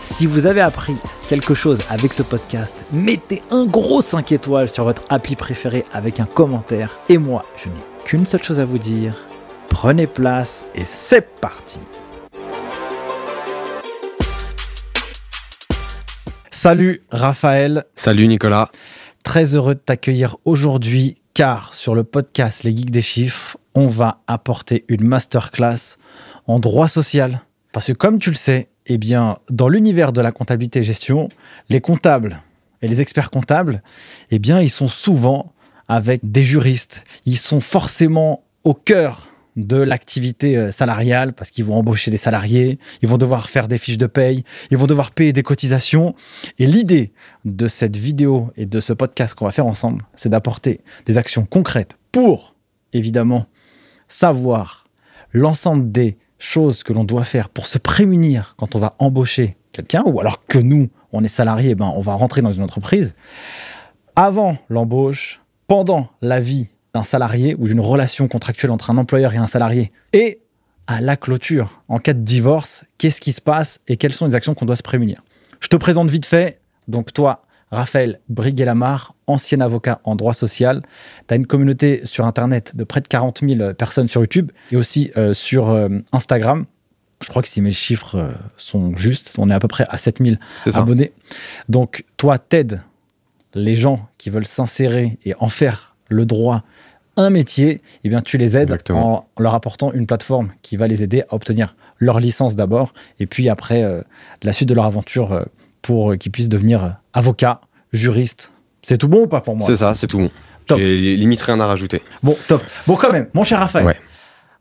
Si vous avez appris quelque chose avec ce podcast, mettez un gros 5 étoiles sur votre appli préféré avec un commentaire. Et moi, je n'ai qu'une seule chose à vous dire. Prenez place et c'est parti Salut Raphaël. Salut Nicolas. Très heureux de t'accueillir aujourd'hui car sur le podcast Les Geeks des Chiffres, on va apporter une masterclass en droit social. Parce que comme tu le sais, eh bien, dans l'univers de la comptabilité et gestion, les comptables et les experts comptables, eh bien, ils sont souvent avec des juristes. Ils sont forcément au cœur de l'activité euh, salariale parce qu'ils vont embaucher des salariés, ils vont devoir faire des fiches de paye, ils vont devoir payer des cotisations. Et l'idée de cette vidéo et de ce podcast qu'on va faire ensemble, c'est d'apporter des actions concrètes pour, évidemment, savoir l'ensemble des choses que l'on doit faire pour se prémunir quand on va embaucher quelqu'un, ou alors que nous, on est salarié, ben, on va rentrer dans une entreprise, avant l'embauche, pendant la vie d'un salarié ou d'une relation contractuelle entre un employeur et un salarié, et à la clôture, en cas de divorce, qu'est-ce qui se passe et quelles sont les actions qu'on doit se prémunir? Je te présente vite fait, donc toi, Raphaël Briguet-Lamar, ancien avocat en droit social. Tu as une communauté sur Internet de près de 40 000 personnes sur YouTube et aussi euh, sur euh, Instagram. Je crois que si mes chiffres euh, sont justes, on est à peu près à 7 000 abonnés. Donc, toi, t'aides les gens qui veulent s'insérer et en faire le droit un métier, eh bien, tu les aides en leur apportant une plateforme qui va les aider à obtenir leur licence d'abord et puis après la suite de leur aventure pour qu'ils puissent devenir avocat, juriste. C'est tout bon ou pas pour moi C'est ça, c'est tout bon. Top. limite rien à rajouter. Bon, top. Bon, quand même, mon cher Raphaël.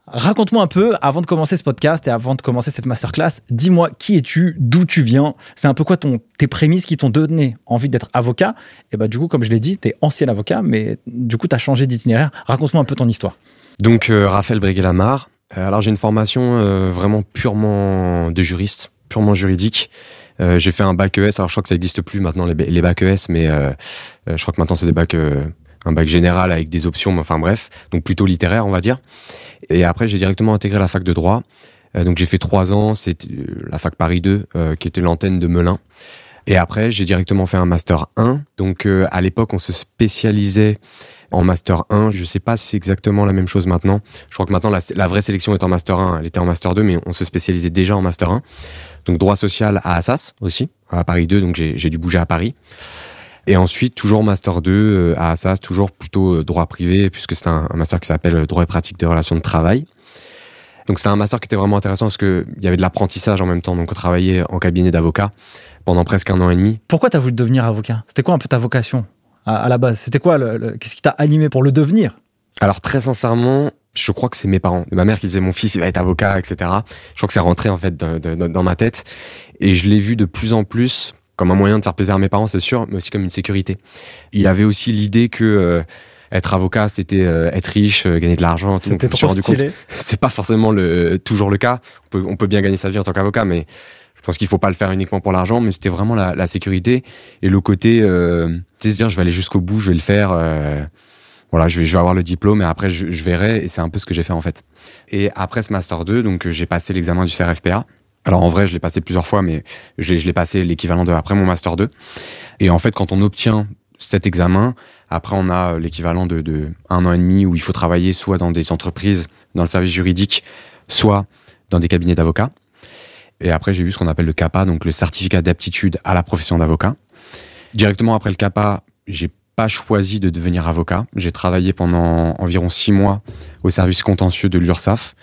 Raconte-moi un peu, avant de commencer ce podcast et avant de commencer cette masterclass, dis-moi qui es-tu, d'où tu viens, c'est un peu quoi ton, tes prémices qui t'ont donné envie d'être avocat? Et bah du coup, comme je l'ai dit, tu es ancien avocat, mais du coup, tu as changé d'itinéraire. Raconte-moi un peu ton histoire. Donc, euh, Raphaël Breguet-Lamar. Euh, alors, j'ai une formation euh, vraiment purement de juriste, purement juridique. Euh, j'ai fait un bac ES. Alors je crois que ça n'existe plus maintenant les, les bacs ES, mais euh, euh, je crois que maintenant c'est des bacs un bac général avec des options. Enfin bref, donc plutôt littéraire on va dire. Et après j'ai directement intégré la fac de droit. donc j'ai fait trois ans. C'est la fac Paris 2 qui était l'antenne de Melun. Et après, j'ai directement fait un master 1. Donc à l'époque, on se spécialisait en master 1. Je sais pas si c'est exactement la même chose maintenant. Je crois que maintenant la, vraie sélection est en master 1, elle était en master 2, mais on se spécialisait déjà en master 1 donc droit social à Assas aussi, à Paris 2, donc j'ai dû bouger à Paris. Et ensuite, toujours master 2 euh, à Assas, toujours plutôt euh, droit privé, puisque c'est un, master qui s'appelle droit et pratique des relations de travail. Donc c'était un master qui était vraiment intéressant parce qu'il y avait de l'apprentissage en même temps. Donc on travaillait en cabinet d'avocat pendant presque un an et demi. Pourquoi tu as voulu devenir avocat? C'était quoi un peu ta vocation? À, la base C'était quoi Qu'est-ce qui t'a animé pour le devenir? Alors très sincèrement, je crois que c'est mes parents, ma mère qui disait mon fils il va être avocat, etc. Je crois que c'est rentré en fait dans ma tête et je l'ai vu de plus en plus comme un moyen de faire plaisir à mes parents, c'est sûr, mais aussi comme une sécurité. Il y avait aussi l'idée que euh, être avocat, c'était euh, être riche, euh, gagner de l'argent. C'était trop rendu stylé. C'est pas forcément le toujours le cas. On peut, on peut bien gagner sa vie en tant qu'avocat, mais pense qu'il faut pas le faire uniquement pour l'argent, mais c'était vraiment la, sécurité et le côté, euh, se dire je vais aller jusqu'au bout, je vais le faire voilà, je vais, je vais avoir le diplôme et après je, je verrai et c'est un peu ce que j'ai fait en fait. Et après ce master 2, donc euh, j'ai passé l'examen du CRFPA. Alors en vrai, je l'ai passé plusieurs fois, mais je l'ai passé l'équivalent de après mon master 2. Et en fait, quand on obtient cet examen, après on a l'équivalent de, de un an et demi où il faut travailler soit dans des entreprises, dans le service juridique, soit dans des cabinets d'avocats. Et après, j'ai vu ce qu'on appelle le CAPA, donc le certificat d'aptitude à la profession d'avocat. Directement après le CAPA, j'ai pas choisi de devenir avocat. J'ai travaillé pendant environ six mois au service contentieux de l'URSSAF.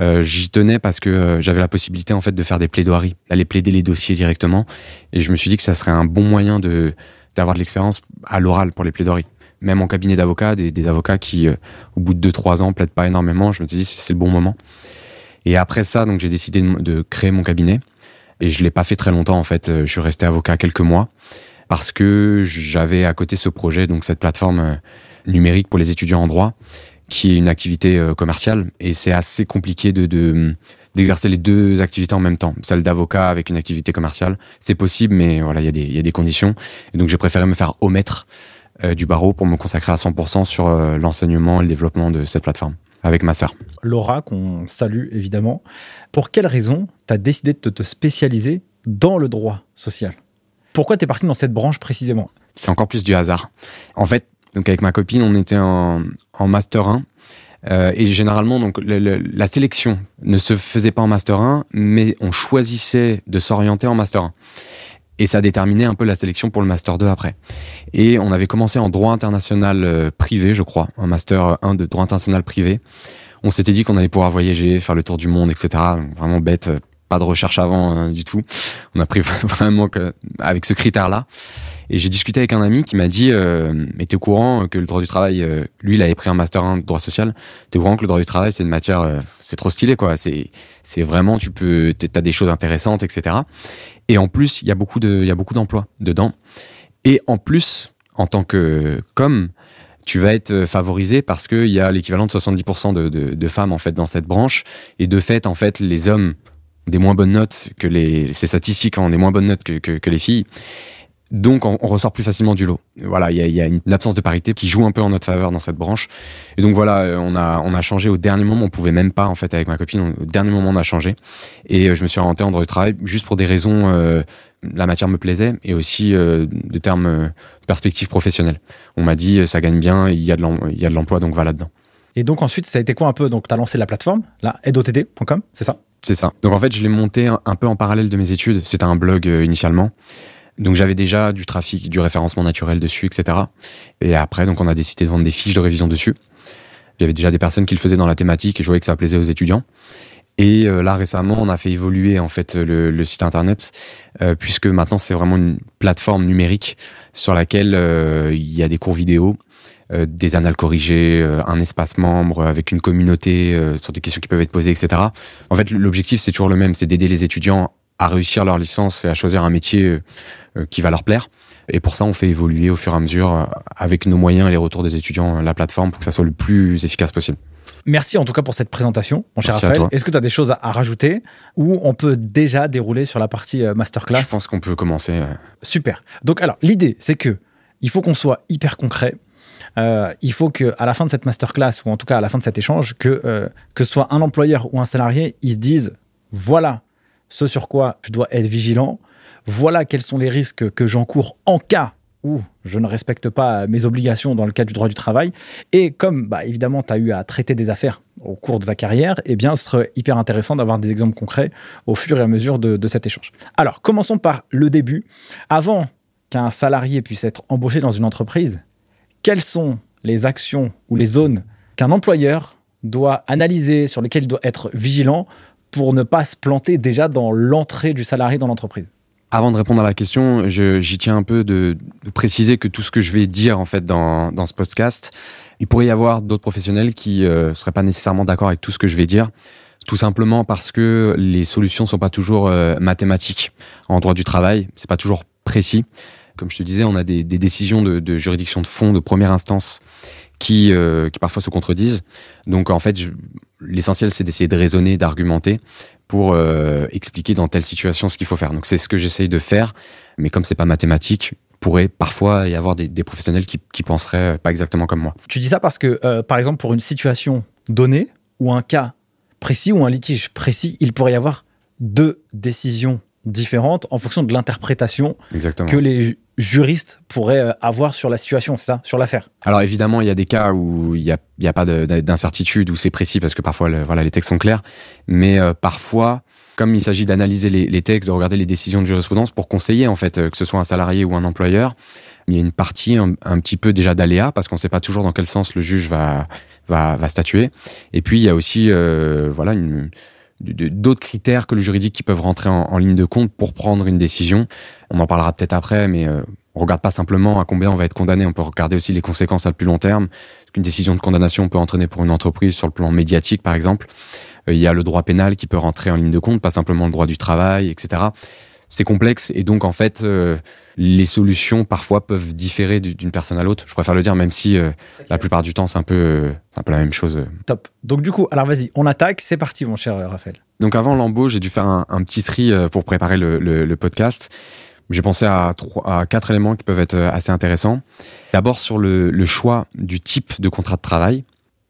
Euh, J'y tenais parce que euh, j'avais la possibilité en fait de faire des plaidoiries, d'aller plaider les dossiers directement, et je me suis dit que ça serait un bon moyen de d'avoir de l'expérience à l'oral pour les plaidoiries. Même en cabinet d'avocats, des, des, avocats qui, euh, au bout de 2-3 ans, plaident pas énormément, je me suis dit c'est le bon moment. Et après ça, donc j'ai décidé de, créer mon cabinet, et je l'ai pas fait très longtemps en fait. Euh, je suis resté avocat quelques mois parce que j'avais à côté ce projet, donc cette plateforme euh, numérique pour les étudiants en droit, qui est une activité euh, commerciale et c'est assez compliqué de, de d'exercer les deux activités en même temps. Celle d'avocat avec une activité commerciale, c'est possible, mais voilà, il y, a des, y a des conditions. Et donc j'ai préféré me faire omettre du barreau pour me consacrer à 100% sur l'enseignement et le développement de cette plateforme avec ma sœur. Laura, qu'on salue évidemment. Pour quelle raison tu as décidé de te spécialiser dans le droit social? Pourquoi tu es parti dans cette branche précisément? C'est encore plus du hasard. En fait, donc avec ma copine, on était en, en master 1. Euh, et généralement, donc le, le, la sélection ne se faisait pas en master 1, mais on choisissait de s'orienter en master 1. Et ça déterminait un peu la sélection pour le master 2 après. Et on avait commencé en droit international euh, privé, je crois, un master 1 de droit international privé. On s'était dit qu'on allait pouvoir voyager, faire le tour du monde, etc. Vraiment bête, pas de recherche avant hein, du tout. On a pris vraiment que avec ce critère-là. Et j'ai discuté avec un ami qui m'a dit euh, Mais t'es au courant que le droit du travail, euh, lui, il avait pris un master 1 de droit social. T'es au courant que le droit du travail, c'est une matière, euh, c'est trop stylé, quoi. C'est, c'est vraiment, tu peux, t'as des choses intéressantes, etc. Et en plus, il y a beaucoup de, il y a beaucoup d'emplois dedans. Et en plus, en tant que comme, tu vas être favorisé parce qu'il y a l'équivalent de 70% de, de, de femmes en fait dans cette branche. Et de fait, en fait, les hommes des moins bonnes notes que les, ces statistiques ont des moins bonnes notes que, que, les filles. Donc, on, on, ressort plus facilement du lot. Voilà, il y a, une absence de parité qui joue un peu en notre faveur dans cette branche. Et donc voilà, on a on a changé au dernier moment. On pouvait même pas en fait avec ma copine. au dernier moment, on a changé. Et je me suis orienté en droit du travail juste pour des raisons. Euh, la matière me plaisait et aussi euh, de termes euh, perspectives professionnelles. On m'a dit ça gagne bien, il y a de l'emploi, donc va là-dedans. Et donc ensuite, ça a été quoi un peu? Donc, tu as lancé la plateforme, là, aidottd.com, c'est ça? C'est ça. Donc en fait, je l'ai monté un, peu en parallèle de mes études. C'était un blog euh, initialement. Donc j'avais déjà du trafic, du référencement naturel dessus, etc. Et après, donc on a décidé de vendre des fiches de révision dessus. Il y avait déjà des personnes qui le faisaient dans la thématique et je voyais que ça plaisait aux étudiants. Et euh, là récemment, on a fait évoluer en fait le, site internet euh, puisque maintenant c'est vraiment une plateforme numérique sur laquelle il y a des cours vidéo, euh, des annales corrigées, euh, un espace membre avec une communauté euh, sur des questions qui peuvent être posées, etc. En fait, l'objectif c'est toujours le même, c'est d'aider les étudiants à réussir leur licence et à choisir un métier qui va leur plaire. Et pour ça, on fait évoluer au fur et à mesure, avec nos moyens et les retours des étudiants, la plateforme pour que ça soit le plus efficace possible. Merci en tout cas pour cette présentation, mon cher Raphaël. Est-ce que tu as des choses à, rajouter ou on peut déjà dérouler sur la partie masterclass? Je pense qu'on peut commencer. Super. Donc alors, l'idée, c'est que il faut qu'on soit hyper concret. Euh, il faut que à la fin de cette masterclass ou en tout cas à la fin de cet échange, que euh, que ce soit un employeur ou un salarié, ils se disent voilà ce sur quoi je dois être vigilant, voilà quels sont les risques que j'encours en cas où je ne respecte pas mes obligations dans le cadre du droit du travail. Et comme bah, évidemment tu as eu à traiter des affaires au cours de ta carrière, eh bien ce serait hyper intéressant d'avoir des exemples concrets au fur et à mesure de, de cet échange. Alors commençons par le début. Avant qu'un salarié puisse être embauché dans une entreprise, quelles sont les actions ou les zones qu'un employeur doit analyser, sur lesquelles il doit être vigilant pour ne pas se planter déjà dans l'entrée du salarié dans l'entreprise? Avant de répondre à la question, j'y tiens un peu de, préciser que tout ce que je vais dire en fait dans, dans ce podcast, il pourrait y avoir d'autres professionnels qui euh, seraient pas nécessairement d'accord avec tout ce que je vais dire, tout simplement parce que les solutions sont pas toujours euh, mathématiques. En droit du travail, c'est pas toujours précis comme je te disais, on a des, décisions de, juridiction de fond de première instance qui, euh, qui parfois se contredisent. Donc en fait, l'essentiel c'est d'essayer de raisonner, d'argumenter pour euh, expliquer dans telle situation ce qu'il faut faire. Donc c'est ce que j'essaye de faire, mais comme c'est pas mathématique, pourrait parfois y avoir des, professionnels qui, qui, penseraient pas exactement comme moi. Tu dis ça parce que, euh, par exemple, pour une situation donnée ou un cas précis ou un litige précis, il pourrait y avoir deux décisions différentes en fonction de l'interprétation que les juristes pourraient avoir sur la situation, c'est ça, sur l'affaire. Alors évidemment, il y a des cas où il n'y a, y a pas d'incertitude, où c'est précis parce que parfois le, voilà, les textes sont clairs, mais euh, parfois, comme il s'agit d'analyser les, les, textes, de regarder les décisions de jurisprudence pour conseiller en fait, que ce soit un salarié ou un employeur, il y a une partie un, un petit peu déjà d'aléa parce qu'on ne sait pas toujours dans quel sens le juge va, va, va statuer. Et puis il y a aussi voilà une d'autres critères que le juridique qui peuvent rentrer en, ligne de compte pour prendre une décision. On en parlera peut-être après, mais euh, on regarde pas simplement à combien on va être condamné, on peut regarder aussi les conséquences à plus long terme. Une décision de condamnation peut entraîner pour une entreprise sur le plan médiatique, par exemple. Euh, il y a le droit pénal qui peut rentrer en ligne de compte, pas simplement le droit du travail, etc c'est complexe et donc en fait euh, les solutions parfois peuvent différer d'une personne à l'autre. Je préfère le dire même si euh, la plupart du temps c'est un peu euh, un peu la même chose. Top. Donc du coup, alors vas-y, on attaque, c'est parti mon cher Raphaël. Donc avant l'embauche, j'ai dû faire un, petit tri pour préparer le, podcast. J'ai pensé à, trois, à quatre éléments qui peuvent être assez intéressants. D'abord sur le, le choix du type de contrat de travail.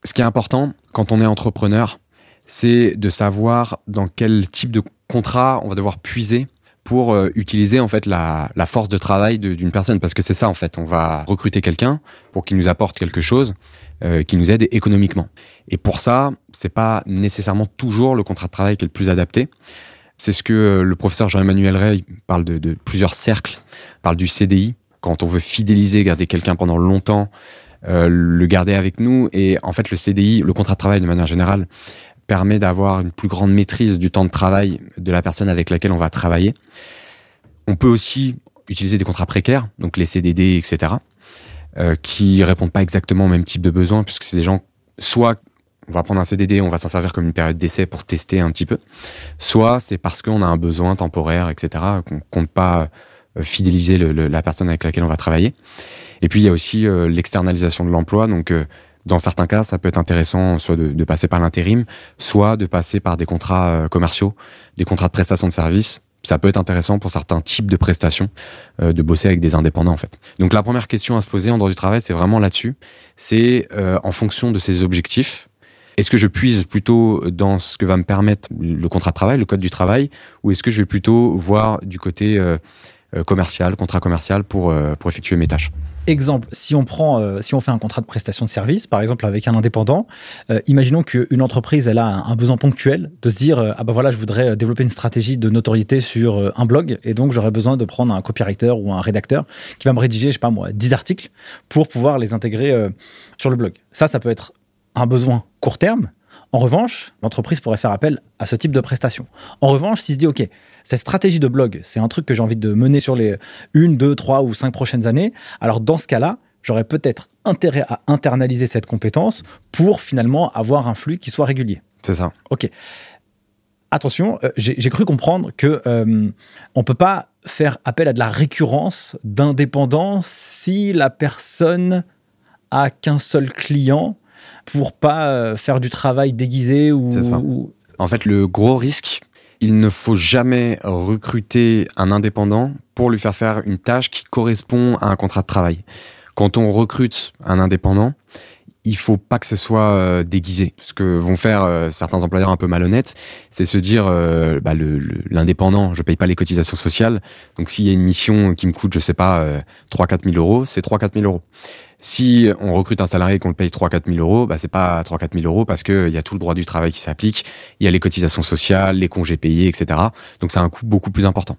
Ce qui est important quand on est entrepreneur, c'est de savoir dans quel type de contrat on va devoir puiser pour euh, utiliser en fait la, force de travail d'une personne. Parce que c'est ça en fait. On va recruter quelqu'un pour qu'il nous apporte quelque chose euh, qui nous aide économiquement. Et pour ça c'est pas nécessairement toujours le contrat de travail qui est le plus adapté. C'est ce que euh, le professeur Jean-Emmanuel Ray parle de, plusieurs cercles parle du CDI quand on veut fidéliser garder quelqu'un pendant longtemps le garder avec nous. Et en fait le CDI le contrat de travail de manière générale permet d'avoir une plus grande maîtrise du temps de travail de la personne avec laquelle on va travailler. On peut aussi utiliser des contrats précaires, donc les CDD, etc., euh, qui répondent pas exactement au même type de besoin, puisque c'est des gens, soit on va prendre un CDD, on va s'en servir comme une période d'essai pour tester un petit peu, soit c'est parce qu'on a un besoin temporaire, etc., qu'on compte pas euh, fidéliser la personne avec laquelle on va travailler. Et puis il y a aussi euh, l'externalisation de l'emploi, donc euh, dans certains cas, ça peut être intéressant soit de, passer par l'intérim, soit de passer par des contrats euh, commerciaux, des contrats de prestation de services. Ça peut être intéressant pour certains types de prestations euh, de bosser avec des indépendants en fait. Donc la première question à se poser en droit du travail, c'est vraiment là-dessus. C'est euh, en fonction de ses objectifs. Est-ce que je puise plutôt dans ce que va me permettre le contrat de travail, le code du travail, ou est-ce que je vais plutôt voir du côté commercial, contrat commercial pour, pour effectuer mes tâches? Exemple, si on prend, euh, si on fait un contrat de prestation de service, par exemple avec un indépendant, euh, imaginons qu'une entreprise elle a un, besoin ponctuel de se dire euh, ah ben voilà je voudrais développer une stratégie de notoriété sur un blog et donc j'aurais besoin de prendre un copywriter ou un rédacteur qui va me rédiger je sais pas moi 10 articles pour pouvoir les intégrer sur le blog. Ça ça peut être un besoin court terme. En revanche, l'entreprise pourrait faire appel à ce type de prestation. En revanche, s'il se dit OK, cette stratégie de blog, c'est un truc que j'ai envie de mener sur les une, deux, trois ou cinq prochaines années. Alors dans ce cas-là, j'aurais peut-être intérêt à internaliser cette compétence pour finalement avoir un flux qui soit régulier. C'est ça. Ok. Attention, euh, j'ai cru comprendre que euh, on peut pas faire appel à de la récurrence d'indépendance si la personne a qu'un seul client pour pas euh, faire du travail déguisé ou, ou... En fait, le gros risque, il ne faut jamais recruter un indépendant pour lui faire faire une tâche qui correspond à un contrat de travail. Quand on recrute un indépendant, il faut pas que ce soit euh, déguisé. Ce que vont faire euh, certains employeurs un peu malhonnêtes, c'est se dire euh, bah, l'indépendant, je paye pas les cotisations sociales, donc s'il y a une mission qui me coûte, je sais pas, 3-4 000 euros, c'est 3-4 000 euros. Si on recrute un salarié qu'on le paye 3-4 000 euros, bah, c'est pas 3-4 000 euros parce qu'il y a tout le droit du travail qui s'applique, il y a les cotisations sociales, les congés payés, etc. Donc c'est un coût beaucoup plus important.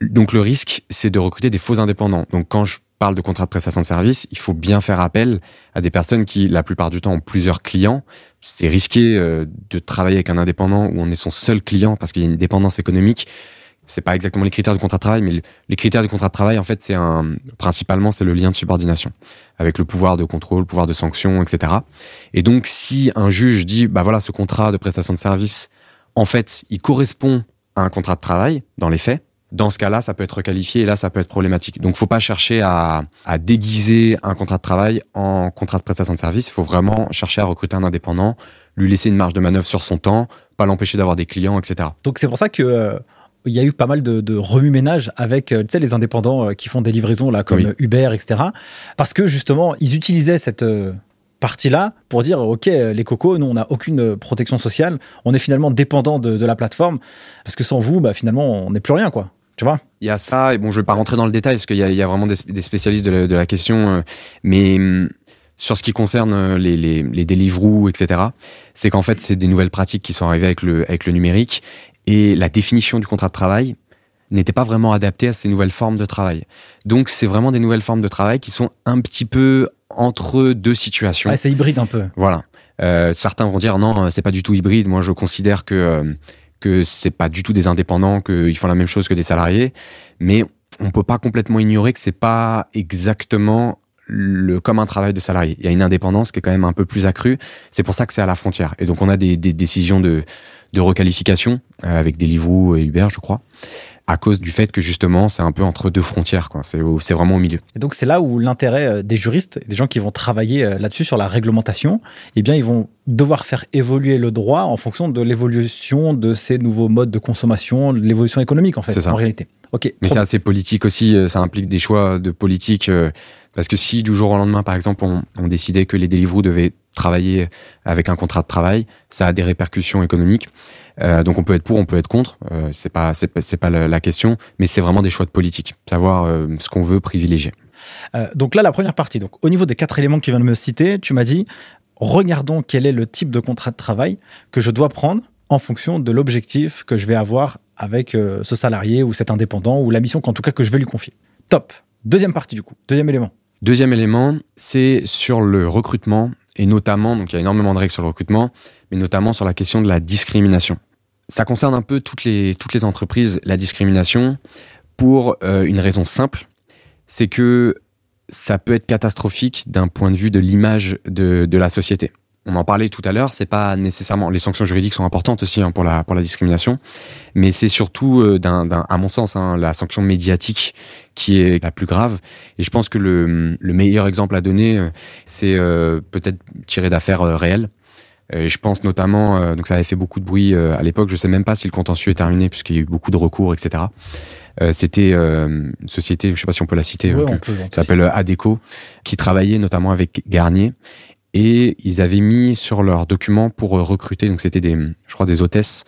Donc le risque, c'est de recruter des faux indépendants. Donc quand je parle de contrat de prestation de service, il faut bien faire appel à des personnes qui, la plupart du temps, ont plusieurs clients. C'est risqué euh, de travailler avec un indépendant où on est son seul client parce qu'il y a une dépendance économique c'est pas exactement les critères du contrat de travail, mais les critères du contrat de travail, en fait, c'est un, principalement, c'est le lien de subordination avec le pouvoir de contrôle, le pouvoir de sanction, etc. Et donc, si un juge dit, bah voilà, ce contrat de prestation de service, en fait, il correspond à un contrat de travail, dans les faits, dans ce cas-là, ça peut être qualifié et là, ça peut être problématique. Donc, faut pas chercher à, à déguiser un contrat de travail en contrat de prestation de service. Il faut vraiment chercher à recruter un indépendant, lui laisser une marge de manœuvre sur son temps, pas l'empêcher d'avoir des clients, etc. Donc, c'est pour ça que euh, il y a eu pas mal de, remue-ménage avec euh, les indépendants euh, qui font des livraisons là, comme Uber, etc. Parce que justement, ils utilisaient cette euh, partie-là pour dire ok les cocos nous on n'a aucune protection sociale. On est finalement dépendant de, la plateforme. Parce que sans vous bah, finalement on n'est plus rien quoi. Tu vois? Il y a ça et bon je vais pas rentrer dans le détail parce qu'il y, a vraiment des, spécialistes de la, question mais hum, sur ce qui concerne les, les, les Deliveroo, etc., c'est qu'en fait, c'est des nouvelles pratiques qui sont arrivées avec le, avec le numérique et la définition du contrat de travail n'était pas vraiment adaptée à ces nouvelles formes de travail. Donc c'est vraiment des nouvelles formes de travail qui sont un petit peu entre deux situations. Ouais, c'est hybride un peu. Voilà. Euh, certains vont dire non, c'est pas du tout hybride. Moi, je considère que euh, que c'est pas du tout des indépendants, qu'ils font la même chose que des salariés. Mais on peut pas complètement ignorer que c'est pas exactement le, comme un travail de salarié. Il y a une indépendance qui est quand même un peu plus accrue. C'est pour ça que c'est à la frontière. Et donc on a des, des décisions de, de requalification euh, avec Deliveroo et Uber, je crois à cause du fait que justement c'est un peu entre deux frontières, quoi. C'est, c'est vraiment au milieu. Et donc c'est là où l'intérêt euh, des juristes, des gens qui vont travailler euh, là-dessus sur la réglementation, eh bien ils vont devoir faire évoluer le droit en fonction de l'évolution de ces nouveaux modes de consommation, de l'évolution économique en fait, C'est ça. en réalité. Ok. Mais c'est assez politique aussi, ça implique des choix de politique. Parce que si du jour au lendemain, par exemple, on, on décidait que les Deliveroo devaient travailler avec un contrat de travail, ça a des répercussions économiques. Euh, donc on peut être pour, on peut être contre. Euh, c'est pas, c'est pas, la, la question, mais c'est vraiment des choix de politique, savoir euh, ce qu'on veut privilégier. Euh, donc là, la première partie. Donc, au niveau des quatre éléments que tu viens de me citer, tu m'as dit regardons quel est le type de contrat de travail que je dois prendre en fonction de l'objectif que je vais avoir avec ce salarié ou cet indépendant ou la mission qu'en tout cas que je vais lui confier. Top. Deuxième partie du coup. Deuxième élément. Deuxième élément, c'est sur le recrutement et notamment, donc il y a énormément de règles sur le recrutement, mais notamment sur la question de la discrimination. Ça concerne un peu toutes les, entreprises, la discrimination, pour euh, une raison simple, c'est que ça peut être catastrophique d'un point de vue de l'image de la société. On en parlait tout à l'heure, c'est pas nécessairement les sanctions juridiques sont importantes aussi hein, pour la pour la discrimination, mais c'est surtout euh, d'un, d'un- à mon sens hein, la sanction médiatique qui est la plus grave. Et je pense que le, le meilleur exemple à donner, euh, c'est euh, peut-être tiré d'affaires euh, réelles. Et je pense notamment, euh, donc ça avait fait beaucoup de bruit euh, à l'époque. Je sais même pas si le contentieux est terminé puisqu'il y a eu beaucoup de recours, etc. Euh, C'était euh, une société, je sais pas si on peut la citer, Ouais, euh, peut. ça s'appelle Adeco, qui travaillait notamment avec Garnier. Et ils avaient mis sur leurs documents pour euh, recruter, donc c'était des, je crois, des hôtesses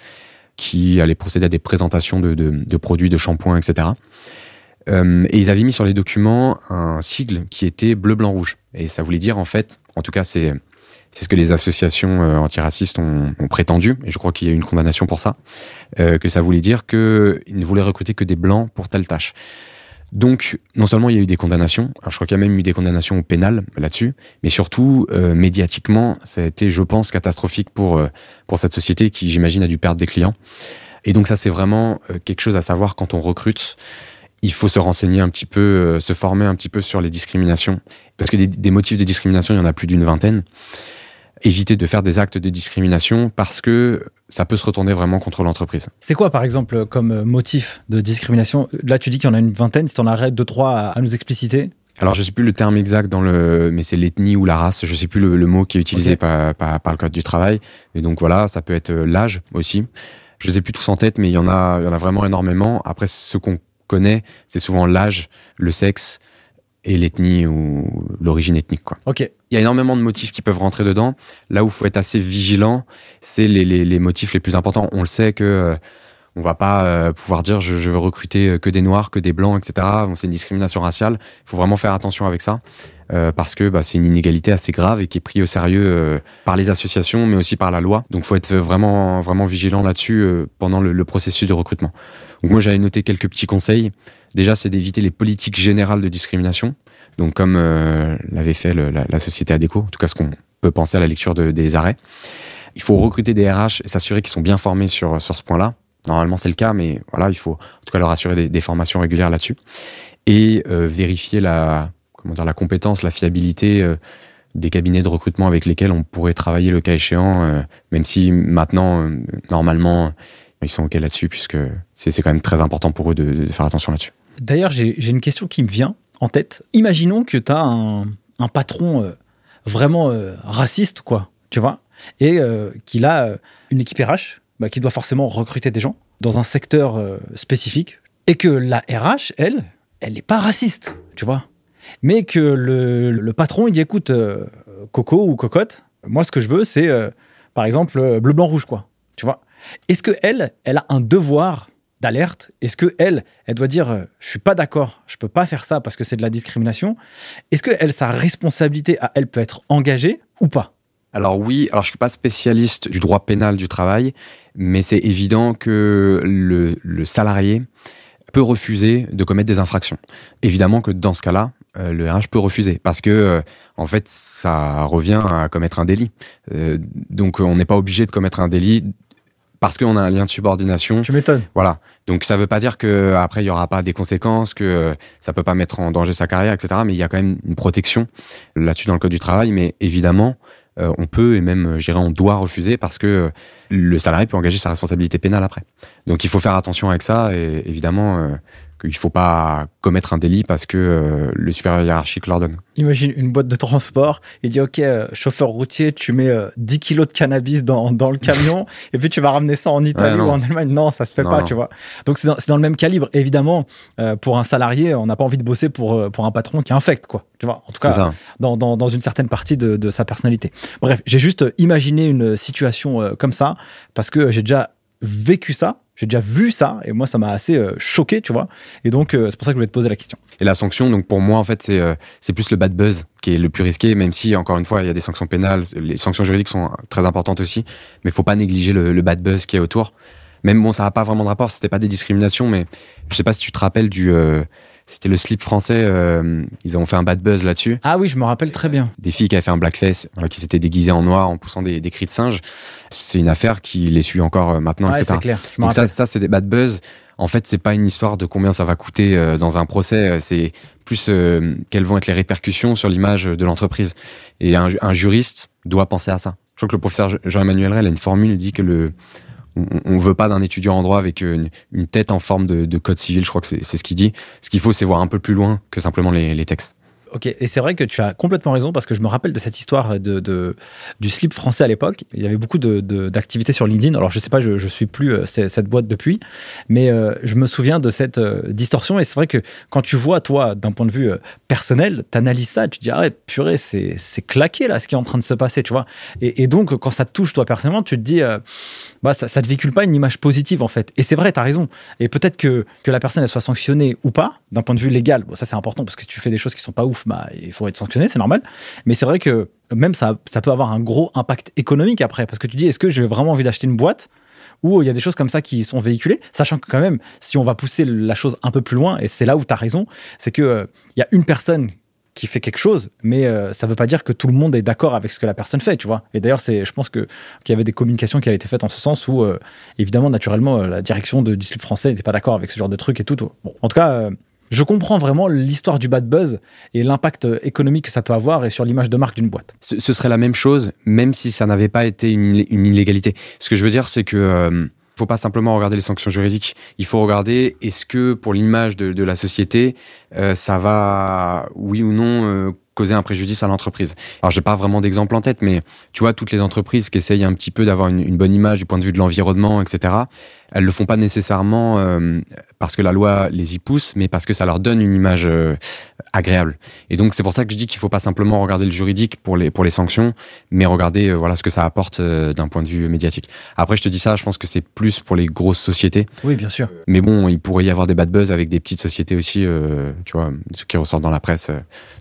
qui allaient procéder à des présentations de, produits, de shampoings, etc. Euh, et ils avaient mis sur les documents un sigle qui était bleu, blanc, rouge. Et ça voulait dire, en fait, en tout cas, c'est c'est ce que les associations euh, antiracistes ont, prétendu, et je crois qu'il y a eu une condamnation pour ça, que ça voulait dire qu'ils ne voulaient recruter que des blancs pour telle tâche. Donc, non seulement il y a eu des condamnations, alors je crois qu'il y a même eu des condamnations au pénal là-dessus, mais surtout, euh, médiatiquement, ça a été, je pense, catastrophique pour, euh, pour cette société qui, j'imagine, a dû perdre des clients. Et donc ça, c'est vraiment euh, quelque chose à savoir quand on recrute. Il faut se renseigner un petit peu, se former un petit peu sur les discriminations. Parce que des motifs de discrimination, il y en a plus d'une vingtaine. Éviter de faire des actes de discrimination parce que ça peut se retourner vraiment contre l'entreprise. C'est quoi, par exemple, comme euh, motif de discrimination? Là, tu dis qu'il y en a une vingtaine. Si tu en as deux, trois à, nous expliciter. Alors je sais plus le terme exact dans le, mais c'est l'ethnie ou la race. Je sais plus le, le mot qui est utilisé par, par le code du travail. Et donc voilà, ça peut être euh, l'âge aussi. Je les ai plus tous en tête, mais il y en a, il y en a vraiment énormément. Après, ce qu'on connaît, c'est souvent l'âge, le sexe et l'ethnie ou l'origine ethnique. Quoi. Ok. Il y a énormément de motifs qui peuvent rentrer dedans. Là où faut être assez vigilant, c'est les, motifs les plus importants. On le sait que euh, on va pas euh, pouvoir dire je, je veux recruter euh, que des noirs, que des blancs, etc. Bon, c'est une discrimination raciale. Il faut vraiment faire attention avec ça euh, parce que bah, c'est une inégalité assez grave et qui est prise au sérieux par les associations, mais aussi par la loi. Donc, faut être vraiment vraiment vigilant là-dessus pendant le, le processus de recrutement. Donc, moi, j'avais noté quelques petits conseils. Déjà, c'est d'éviter les politiques générales de discrimination. Donc, comme euh, l'avait fait le- la, la société Adeco, en tout cas, ce qu'on peut penser à la lecture de- des arrêts. Il faut recruter des RH et s'assurer qu'ils sont bien formés sur, sur ce point-là. Normalement, c'est le cas, mais voilà, il faut en tout cas leur assurer des, des formations régulières là-dessus et euh, vérifier la comment dire la compétence, la fiabilité euh, des cabinets de recrutement avec lesquels on pourrait travailler le cas échéant, euh, même si maintenant, euh, normalement, ils sont ok là-dessus puisque c'est c'est quand même très important pour eux de, de faire attention là-dessus. D'ailleurs, j'ai une question qui me vient en tête. Imaginons que tu as un, patron euh, vraiment euh, raciste, quoi, tu vois, et euh, qu'il a une équipe RH bah, qui doit forcément recruter des gens dans un secteur spécifique, et que la RH, elle, elle n'est pas raciste, tu vois. Mais que le, le patron, il dit écoute, Coco ou Cocotte, moi, ce que je veux, c'est, par exemple, bleu, blanc, rouge, quoi, tu vois. Est-ce que elle, elle a un devoir d'alerte Est-ce que elle, elle doit dire euh, je suis pas d'accord, je peux pas faire ça parce que c'est de la discrimination Est-ce que elle, sa responsabilité à elle peut être engagée ou pas? Alors oui, alors je suis pas spécialiste du droit pénal du travail, mais c'est évident que le, salarié peut refuser de commettre des infractions. Évidemment que dans ce cas-là, euh, le RH peut refuser parce que euh, en fait ça revient à commettre un délit. Donc on n'est pas obligé de commettre un délit parce qu'on a un lien de subordination. Tu m'étonnes. Voilà. Donc ça veut pas dire que après il y aura pas des conséquences, que euh, ça peut pas mettre en danger sa carrière, etc. Mais il y a quand même une protection là-dessus dans le code du travail. Mais évidemment, euh, on peut et même, je dirais, on doit refuser parce que euh, le salarié peut engager sa responsabilité pénale après. Donc il faut faire attention avec ça et évidemment euh, qu'il faut pas commettre un délit parce que euh, le supérieur hiérarchique l'ordonne. Imagine une boîte de transport, il dit Ok, euh, chauffeur routier, tu mets euh, 10 kilos de cannabis dans, dans le camion et puis tu vas ramener ça en Italie Ouais, ou en Allemagne. Non, ça se fait Non, pas, non. tu vois. Donc c'est dans, dans le même calibre. Évidemment, euh, pour un salarié, on n'a pas envie de bosser pour, euh, pour un patron qui infecte, quoi. Tu vois, en tout cas, dans, dans, dans une certaine partie de, de sa personnalité. Bref, j'ai juste imaginé une situation euh, comme ça parce que j'ai déjà vécu ça, j'ai déjà vu ça et moi ça m'a assez euh, choqué, tu vois. Et donc euh, c'est pour ça que je voulais te poser la question. Et la sanction, donc pour moi, en fait, c'est euh, c'est plus le bad buzz qui est le plus risqué, même si, encore une fois, il y a des sanctions pénales. Les sanctions juridiques sont très importantes aussi, mais faut pas négliger le, le bad buzz qui est autour. Même bon, ça n'a pas vraiment de rapport, c'était pas des discriminations, mais je sais pas si tu te rappelles du. Euh, c'était le slip français, euh, ils ont fait un bad buzz là-dessus. Ah oui, je me rappelle très bien. Des filles qui avaient fait un blackface, voilà, qui s'étaient déguisées en noir en poussant des, des cris de singe. C'est une affaire qui les suit encore euh, maintenant, Ouais, etc. c'est clair. Je Donc ça, ça c'est des bad buzz. En fait, c'est pas une histoire de combien ça va coûter euh, dans un procès. euh, C'est plus euh, quelles vont être les répercussions sur l'image de l'entreprise. Et un, un juriste doit penser à ça. Je crois que le professeur Jean-Emmanuel Rey a une formule il dit que le on, on veut pas d'un étudiant en droit avec une, tête en forme de, de code civil. Je crois que c'est ce qu'il dit. Ce qu'il faut, c'est voir un peu plus loin que simplement les, textes. Ok, et c'est vrai que tu as complètement raison parce que je me rappelle de cette histoire de, du slip français à l'époque. Il y avait beaucoup d'activités sur LinkedIn. Alors je sais pas, je, je suis plus euh, ce- cette boîte depuis, mais euh, je me souviens de cette euh, distorsion. Et c'est vrai que quand tu vois toi d'un point de vue personnel, t'analyses ça, tu te dis ah ouais purée c'est claqué là ce qui est en train de se passer, tu vois. Et, et donc quand ça te touche toi personnellement, tu te dis bah ça, ça te véhicule pas une image positive en fait. Et c'est vrai, t'as raison. Et peut-être que que la personne elle soit sanctionnée ou pas d'un point de vue légal. Bon ça c'est important parce que si tu fais des choses qui sont pas ouf, bah il faut être sanctionné, c'est normal. Mais c'est vrai que même ça ça peut avoir un gros impact économique après parce que tu dis est-ce que j'ai vraiment envie d'acheter une boîte où il y a des choses comme ça qui sont véhiculées, sachant que quand même, si on va pousser la chose un peu plus loin, et c'est là où tu as raison, c'est que euh, il y a une personne qui fait quelque chose, mais euh, ça veut pas dire que tout le monde est d'accord avec ce que la personne fait, tu vois. Et d'ailleurs, c'est, je pense que qu'il y avait des communications qui avaient été faites en ce sens où, euh, évidemment, naturellement, euh, la direction de, du slip français n'était pas d'accord avec ce genre de truc et tout. en tout cas, je comprends vraiment l'histoire du bad buzz et l'impact économique que ça peut avoir et sur l'image de marque d'une boîte. ce, serait la même chose, même si ça n'avait pas été une, illégalité. Ce que je veux dire, c'est que faut pas simplement regarder les sanctions juridiques. Il faut regarder est-ce que pour l'image de, la société, euh, ça va, oui ou non, euh, causer un préjudice à l'entreprise. Alors, j'ai pas vraiment d'exemple en tête, mais tu vois, toutes les entreprises qui essayent un petit peu d'avoir une bonne image du point de vue de l'environnement, etc., elles le font pas nécessairement euh, parce que la loi les y pousse, mais parce que ça leur donne une image euh, agréable. Et donc, c'est pour ça que je dis qu'il faut pas simplement regarder le juridique pour les, pour les sanctions, mais regarder euh, voilà ce que ça apporte euh, d'un point de vue médiatique. Après, je te dis ça, je pense que c'est plus pour les grosses sociétés. Oui, bien sûr. Mais bon, il pourrait y avoir des bad buzz avec des petites sociétés aussi, euh, tu vois, ce qui ressort dans la presse.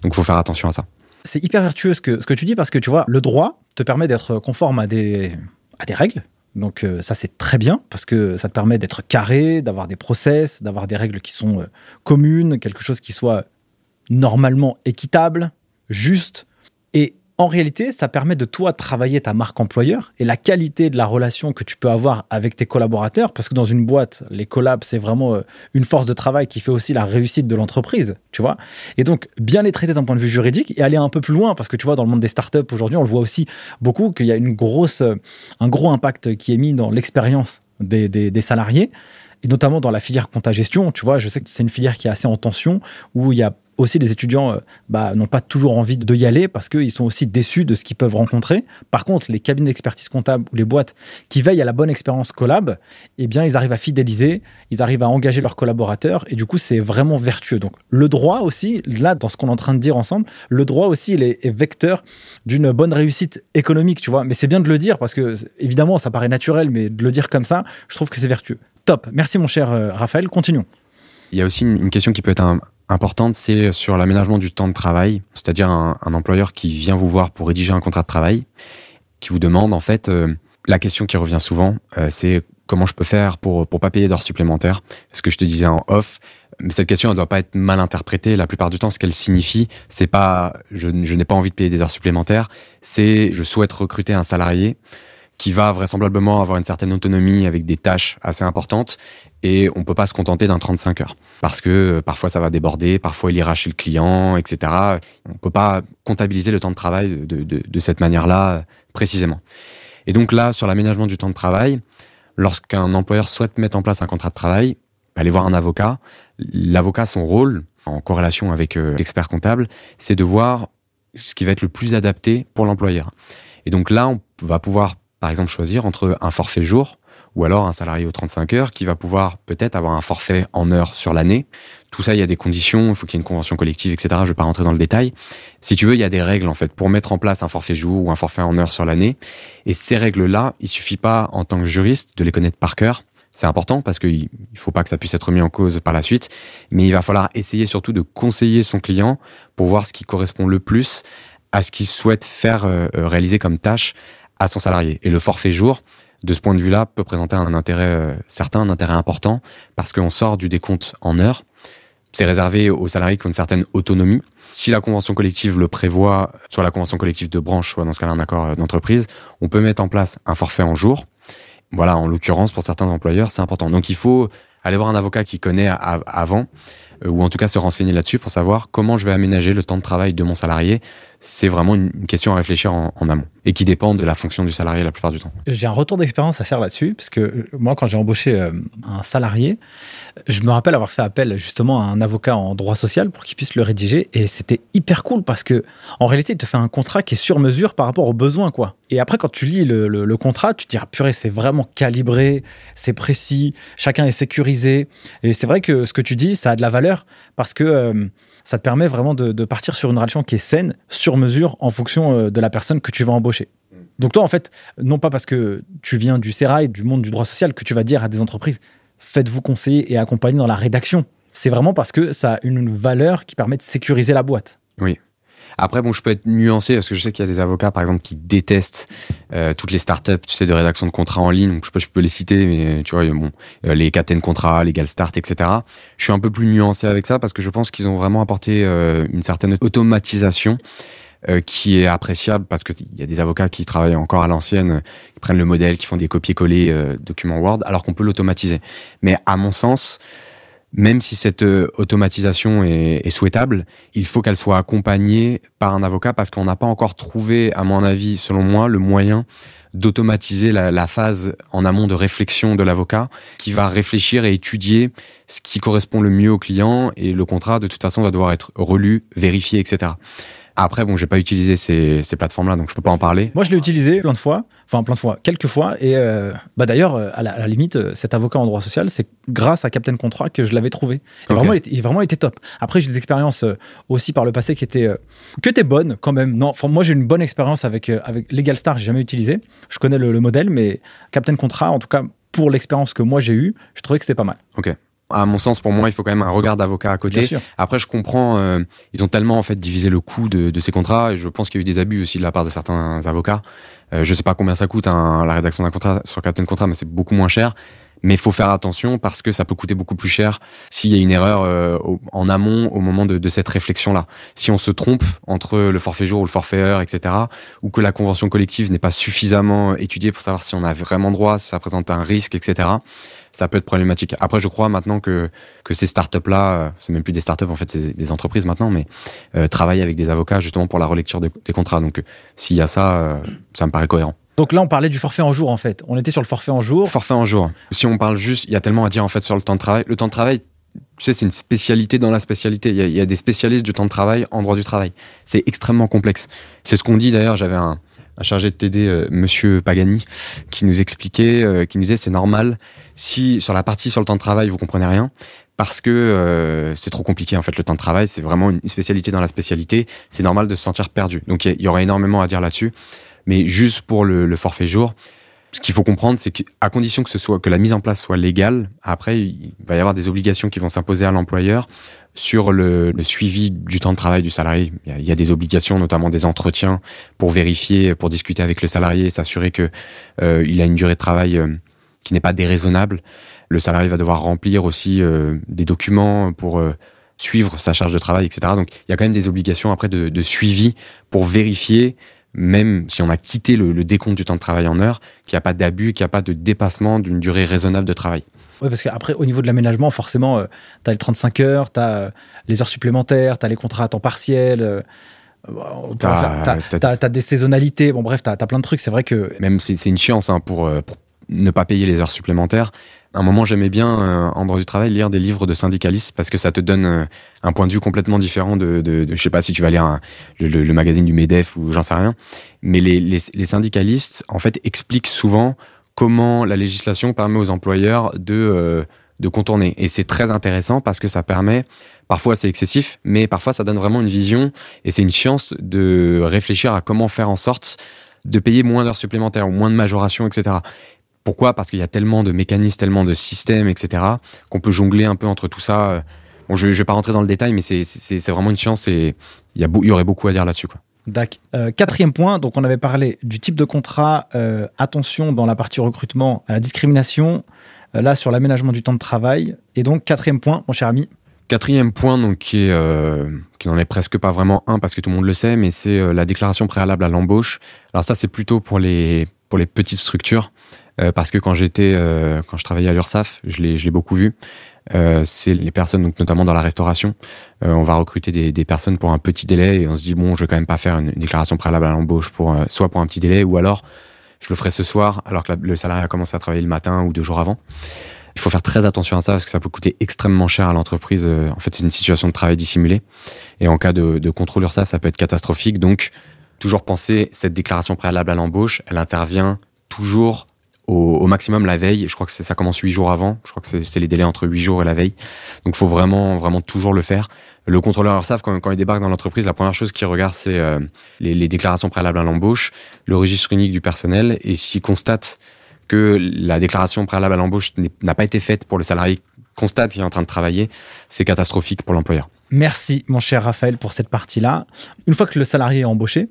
donc, faut faire attention à ça. C'est hyper vertueux ce que, ce que tu dis parce que tu vois, le droit te permet d'être conforme à des, à des règles. Donc euh, ça c'est très bien parce que ça te permet d'être carré, d'avoir des process, d'avoir des règles qui sont euh, communes, quelque chose qui soit normalement équitable, juste. En réalité, ça permet de toi travailler ta marque employeur et la qualité de la relation que tu peux avoir avec tes collaborateurs. Parce que dans une boîte, les collabs, c'est vraiment euh, une force de travail qui fait aussi la réussite de l'entreprise, tu vois. Et donc, bien les traiter d'un point de vue juridique et aller un peu plus loin, parce que tu vois, dans le monde des startups aujourd'hui, on le voit aussi beaucoup qu'il y a une grosse, euh, un gros impact qui est mis dans l'expérience des, des- salariés, et notamment dans la filière compta-gestion. Tu vois, je sais que c'est une filière qui est assez en tension, où il y a aussi les étudiants euh, bah, n'ont pas toujours envie de y aller parce qu'ils sont aussi déçus de ce qu'ils peuvent rencontrer. Par contre, les cabinets d'expertise comptable ou les boîtes qui veillent à la bonne expérience collab, eh bien, ils arrivent à fidéliser, ils arrivent à engager leurs collaborateurs et du coup, c'est vraiment vertueux. Donc, le droit aussi, là, dans ce qu'on est en train de dire ensemble, le droit aussi, il est, vecteur d'une bonne réussite économique, tu vois. Mais c'est bien de le dire parce que, évidemment, ça paraît naturel, mais de le dire comme ça, je trouve que c'est vertueux. Top. Merci, mon cher euh, Raphaël. Continuons. Il y a aussi une question qui peut être un- importante, c'est sur l'aménagement du temps de travail, c'est-à-dire un, un employeur qui vient vous voir pour rédiger un contrat de travail, qui vous demande en fait, euh, la question qui revient souvent, euh, c'est comment je peux faire pour pour pas payer d'heures supplémentaires. Ce que je te disais en off, mais cette question, elle doit pas être mal interprétée. La plupart du temps, ce qu'elle signifie, c'est pas je, je n'ai pas envie de payer des heures supplémentaires, c'est je souhaite recruter un salarié qui va vraisemblablement avoir une certaine autonomie avec des tâches assez importantes et on peut pas se contenter d'un 35 heures parce que euh, parfois ça va déborder, parfois il ira chez le client, etc. On peut pas comptabiliser le temps de travail de, de, de cette manière-là précisément. Et donc là, sur l'aménagement du temps de travail, lorsqu'un employeur souhaite mettre en place un contrat de travail, aller voir un avocat. L'avocat, son rôle, en corrélation avec euh, l'expert comptable, c'est de voir ce qui va être le plus adapté pour l'employeur. Et donc là, on va pouvoir par exemple, choisir entre un forfait jour ou alors un salarié aux 35 heures qui va pouvoir peut-être avoir un forfait en heures sur l'année. Tout ça, il y a des conditions, il faut qu'il y ait une convention collective, etc. Je vais pas rentrer dans le détail. Si tu veux, il y a des règles en fait pour mettre en place un forfait jour ou un forfait en heures sur l'année. Et ces règles-là, il suffit pas en tant que juriste de les connaître par cœur. C'est important parce qu'il faut pas que ça puisse être mis en cause par la suite, mais il va falloir essayer surtout de conseiller son client pour voir ce qui correspond le plus à ce qu'il souhaite faire euh, réaliser comme tâche à son salarié. Et le forfait jour, de ce point de vue-là, peut présenter un intérêt euh, certain, un intérêt important, parce qu'on sort du décompte en heures. C'est réservé aux salariés qui ont une certaine autonomie. Si la convention collective le prévoit, soit la convention collective de branche, soit dans ce cas-là un accord euh, d'entreprise, on peut mettre en place un forfait en jour. Voilà, en l'occurrence, pour certains employeurs, c'est important. Donc il faut aller voir un avocat qui connaît avant, euh, ou en tout cas se renseigner là-dessus pour savoir comment je vais aménager le temps de travail de mon salarié. C'est vraiment une question à réfléchir en, amont et qui dépend de la fonction du salarié la plupart du temps. J'ai un retour d'expérience à faire là-dessus, parce que euh, moi, quand j'ai embauché euh, un salarié, je me rappelle avoir fait appel justement à un avocat en droit social pour qu'il puisse le rédiger, et c'était hyper cool parce que en réalité, il te fait un contrat qui est sur mesure par rapport aux besoins, quoi. Et après, quand tu lis le, le, le contrat, tu te dis ah, purée, c'est vraiment calibré, c'est précis, chacun est sécurisé, et c'est vrai que ce que tu dis, ça a de la valeur parce que euh, ça te permet vraiment de, de, partir sur une relation qui est saine, sur mesure, en fonction euh, de la personne que tu vas embaucher. Donc toi, en fait, non pas parce que tu viens du sérail, du monde du droit social, que tu vas dire à des entreprises, faites-vous conseiller et accompagner dans la rédaction. C'est vraiment parce que ça a une valeur qui permet de sécuriser la boîte. Oui. Après, bon, je peux être nuancé parce que je sais qu'il y a des avocats, par exemple, qui détestent euh, toutes les startups, tu sais, de rédaction de contrats en ligne. Donc, je sais pas, je peux les citer, mais tu vois, bon, euh, les Captain Contrat, Legal Start, etc. Je suis un peu plus nuancé avec ça parce que je pense qu'ils ont vraiment apporté euh, une certaine automatisation euh, qui est appréciable parce qu'il y a des avocats qui travaillent encore à l'ancienne, qui prennent le modèle, qui font des copier-coller euh, documents Word, alors qu'on peut l'automatiser. Mais à mon sens, même si cette euh, automatisation est, souhaitable, il faut qu'elle soit accompagnée par un avocat parce qu'on n'a pas encore trouvé, à mon avis, selon moi, le moyen d'automatiser la, la, phase en amont de réflexion de l'avocat qui va réfléchir et étudier ce qui correspond le mieux au client et le contrat de toute façon va devoir être relu, vérifié, etc. Après, bon, j'ai pas utilisé ces, ces plateformes-là, donc je peux pas en parler. Moi, je l'ai utilisé plein de fois, enfin plein de fois, quelques fois. Et euh, bah d'ailleurs, à, à, la limite, euh, cet avocat en droit social, c'est grâce à Captain Contrat que je l'avais trouvé. Okay. Vraiment, il, était, il vraiment été top. Après, j'ai des expériences euh, aussi par le passé qui étaient que étaient bonnes quand même. Non, moi, j'ai une bonne expérience avec avec Legal Star. J'ai jamais utilisé. Je connais le, le modèle, mais Captain Contrat, en tout cas pour l'expérience que moi j'ai eue, je trouvais que c'était pas mal. Ok à mon sens, pour moi, il faut quand même un regard d'avocat à côté. Après, je comprends, euh, ils ont tellement en fait divisé le coût de, de ces contrats, et je pense qu'il y a eu des abus aussi de la part de certains avocats. Euh, je sais pas combien ça coûte hein, la rédaction d'un contrat sur Captain Contrat, mais c'est beaucoup moins cher. Mais il faut faire attention parce que ça peut coûter beaucoup plus cher s'il y a une erreur euh, en amont au moment de, de cette réflexion-là. Si on se trompe entre le forfait jour ou le forfait heure, etc., ou que la convention collective n'est pas suffisamment étudiée pour savoir si on a vraiment droit, si ça présente un risque, etc., ça peut être problématique. Après, je crois maintenant que, que ces startups-là, euh, c'est même plus des startups, en fait, c'est des entreprises maintenant, mais euh, travaillent avec des avocats justement pour la relecture des, des contrats. Donc, s'il y a ça, euh, ça me paraît cohérent. Donc là, on parlait du forfait en jour, en fait. On était sur le forfait en jour. Forfait en jour. Si on parle juste, il y a tellement à dire, en fait, sur le temps de travail. Le temps de travail, tu sais, c'est une spécialité dans la spécialité. Il y, a, il y, a, des spécialistes du temps de travail en droit du travail. C'est extrêmement complexe. C'est ce qu'on dit d'ailleurs. J'avais un, un, chargé de TD, euh, Monsieur Pagani, qui nous expliquait, euh, qui nous disait c'est normal si sur la partie sur le temps de travail vous comprenez rien, parce que euh, c'est trop compliqué en fait le temps de travail. C'est vraiment une spécialité dans la spécialité. C'est normal de se sentir perdu. Donc il y, aurait énormément à dire là-dessus. Mais juste pour le, le forfait jour, ce qu'il faut comprendre, c'est qu'à condition que la mise en place soit légale, après il va y avoir des obligations qui vont s'imposer à l'employeur sur le, suivi du temps de travail du salarié. Il y, a, des obligations, notamment des entretiens pour vérifier, pour discuter avec le salarié, s'assurer que euh, il a une durée de travail euh, qui n'est pas déraisonnable. Le salarié va devoir remplir aussi des documents pour suivre sa charge de travail, etc. Donc il y a quand même des obligations après de suivi pour vérifier même si on a quitté le, décompte du temps de travail en heure, qu'il n'y a pas d'abus, qu'il n'y a pas de dépassement d'une durée raisonnable de travail. Oui, parce qu'après, au niveau de l'aménagement, forcément, euh, tu as les 35 heures, tu as euh, les heures supplémentaires, tu as les contrats à temps partiel. Euh, tu as, des saisonnalités. Bon, bref, tu as, plein de trucs. C'est vrai que. Même c'est une chance hein, pour, pour ne pas payer les heures supplémentaires un moment, j'aimais bien, euh, en droit du travail, lire des livres de syndicalistes parce que ça te donne euh, un point de vue complètement différent de, de, de je sais pas si tu vas lire le, magazine du MEDEF ou j'en sais rien. Mais les, les, les, syndicalistes, en fait, expliquent souvent comment la législation permet aux employeurs de, euh, de contourner. Et c'est très intéressant parce que ça permet, parfois c'est excessif, mais parfois ça donne vraiment une vision et c'est une chance de réfléchir à comment faire en sorte de payer moins d'heures supplémentaires ou moins de majoration, etc. Pourquoi? Parce qu'il y a tellement de mécanismes, tellement de systèmes, etc., qu'on peut jongler un peu entre tout ça. Bon, je ne vais pas rentrer dans le détail, mais c'est vraiment une chance et il y, y aurait beaucoup à dire là-dessus. D'accord. Euh, quatrième point, donc on avait parlé du type de contrat, euh, attention dans la partie recrutement à la discrimination, euh, là sur l'aménagement du temps de travail. Et donc quatrième point, mon cher ami. Quatrième point, donc qui est qui n'en est presque pas vraiment un parce que tout le monde le sait, mais c'est la déclaration préalable à l'embauche. Alors ça, c'est plutôt pour les pour les petites structures. Euh, parce que quand j'étais, euh, quand je travaillais à l'URSSAF, je l'ai, je l'ai beaucoup vu. Euh, c'est les personnes, donc notamment dans la restauration. on va recruter des, personnes pour un petit délai et on se dit bon, je vais quand même pas faire une, déclaration préalable à l'embauche pour soit pour un petit délai ou alors je le ferai ce soir alors que le salarié a commencé à travailler le matin ou deux jours avant. Il faut faire très attention à ça parce que ça peut coûter extrêmement cher à l'entreprise. En fait, c'est une situation de travail dissimulée et en cas de, contrôle URSSAF, ça peut être catastrophique. Donc, toujours penser cette déclaration préalable à l'embauche, elle intervient toujours au, maximum la veille. Je crois que ça commence huit jours avant. Je crois que c'est les délais entre huit jours et la veille. Donc, faut vraiment, vraiment toujours le faire. Le contrôleur quand, quand il débarque dans l'entreprise, la première chose qu'il regarde, c'est euh, les, déclarations préalables à l'embauche, le registre unique du personnel, et s'il constate que la déclaration préalable à l'embauche n'a pas été faite pour le salarié, constate qu'il est en train de travailler, c'est catastrophique pour l'employeur. Merci, mon cher Raphaël, pour cette partie-là. Une fois que le salarié est embauché,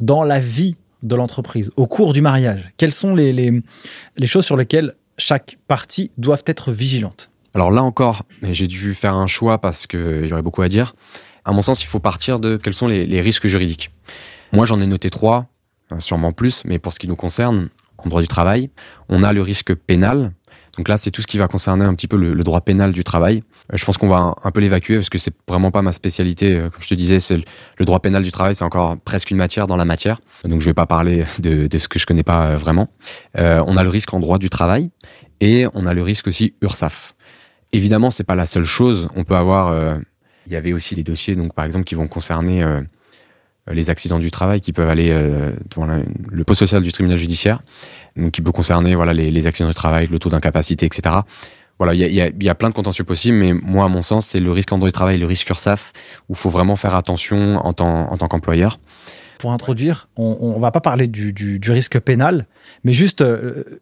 dans la vie de l'entreprise au cours du mariage Quelles sont les, les, choses sur lesquelles chaque partie doit être vigilante Alors là encore, j'ai dû faire un choix parce qu'il y aurait beaucoup à dire. À mon sens, il faut partir de quels sont les, risques juridiques. Moi, j'en ai noté trois, euh, sûrement plus, mais pour ce qui nous concerne, en droit du travail, on a le risque pénal, donc là, c'est tout ce qui va concerner un petit peu le, droit pénal du travail. Euh, je pense qu'on va un, peu l'évacuer parce que c'est vraiment pas ma spécialité. Euh, comme je te disais, c'est le, droit pénal du travail, c'est encore presque une matière dans la matière. Donc je vais pas parler de, ce que je connais pas euh, vraiment. on a le risque en droit du travail et on a le risque aussi URSAF. Évidemment, c'est pas la seule chose. On peut avoir. il y avait aussi des dossiers, donc par exemple, qui vont concerner les accidents du travail, qui peuvent aller devant le poste social du tribunal judiciaire donc qui peut concerner voilà les, les accidents de travail, le taux d'incapacité, etc. Voilà, il y a, y, a, y a, plein de contentieux possibles, mais moi, à mon sens, c'est le risque en droit du travail, le risque URSAF, où il faut vraiment faire attention en tant, en tant qu'employeur. Pour introduire, on ne va pas parler du, du, du, risque pénal, mais juste euh,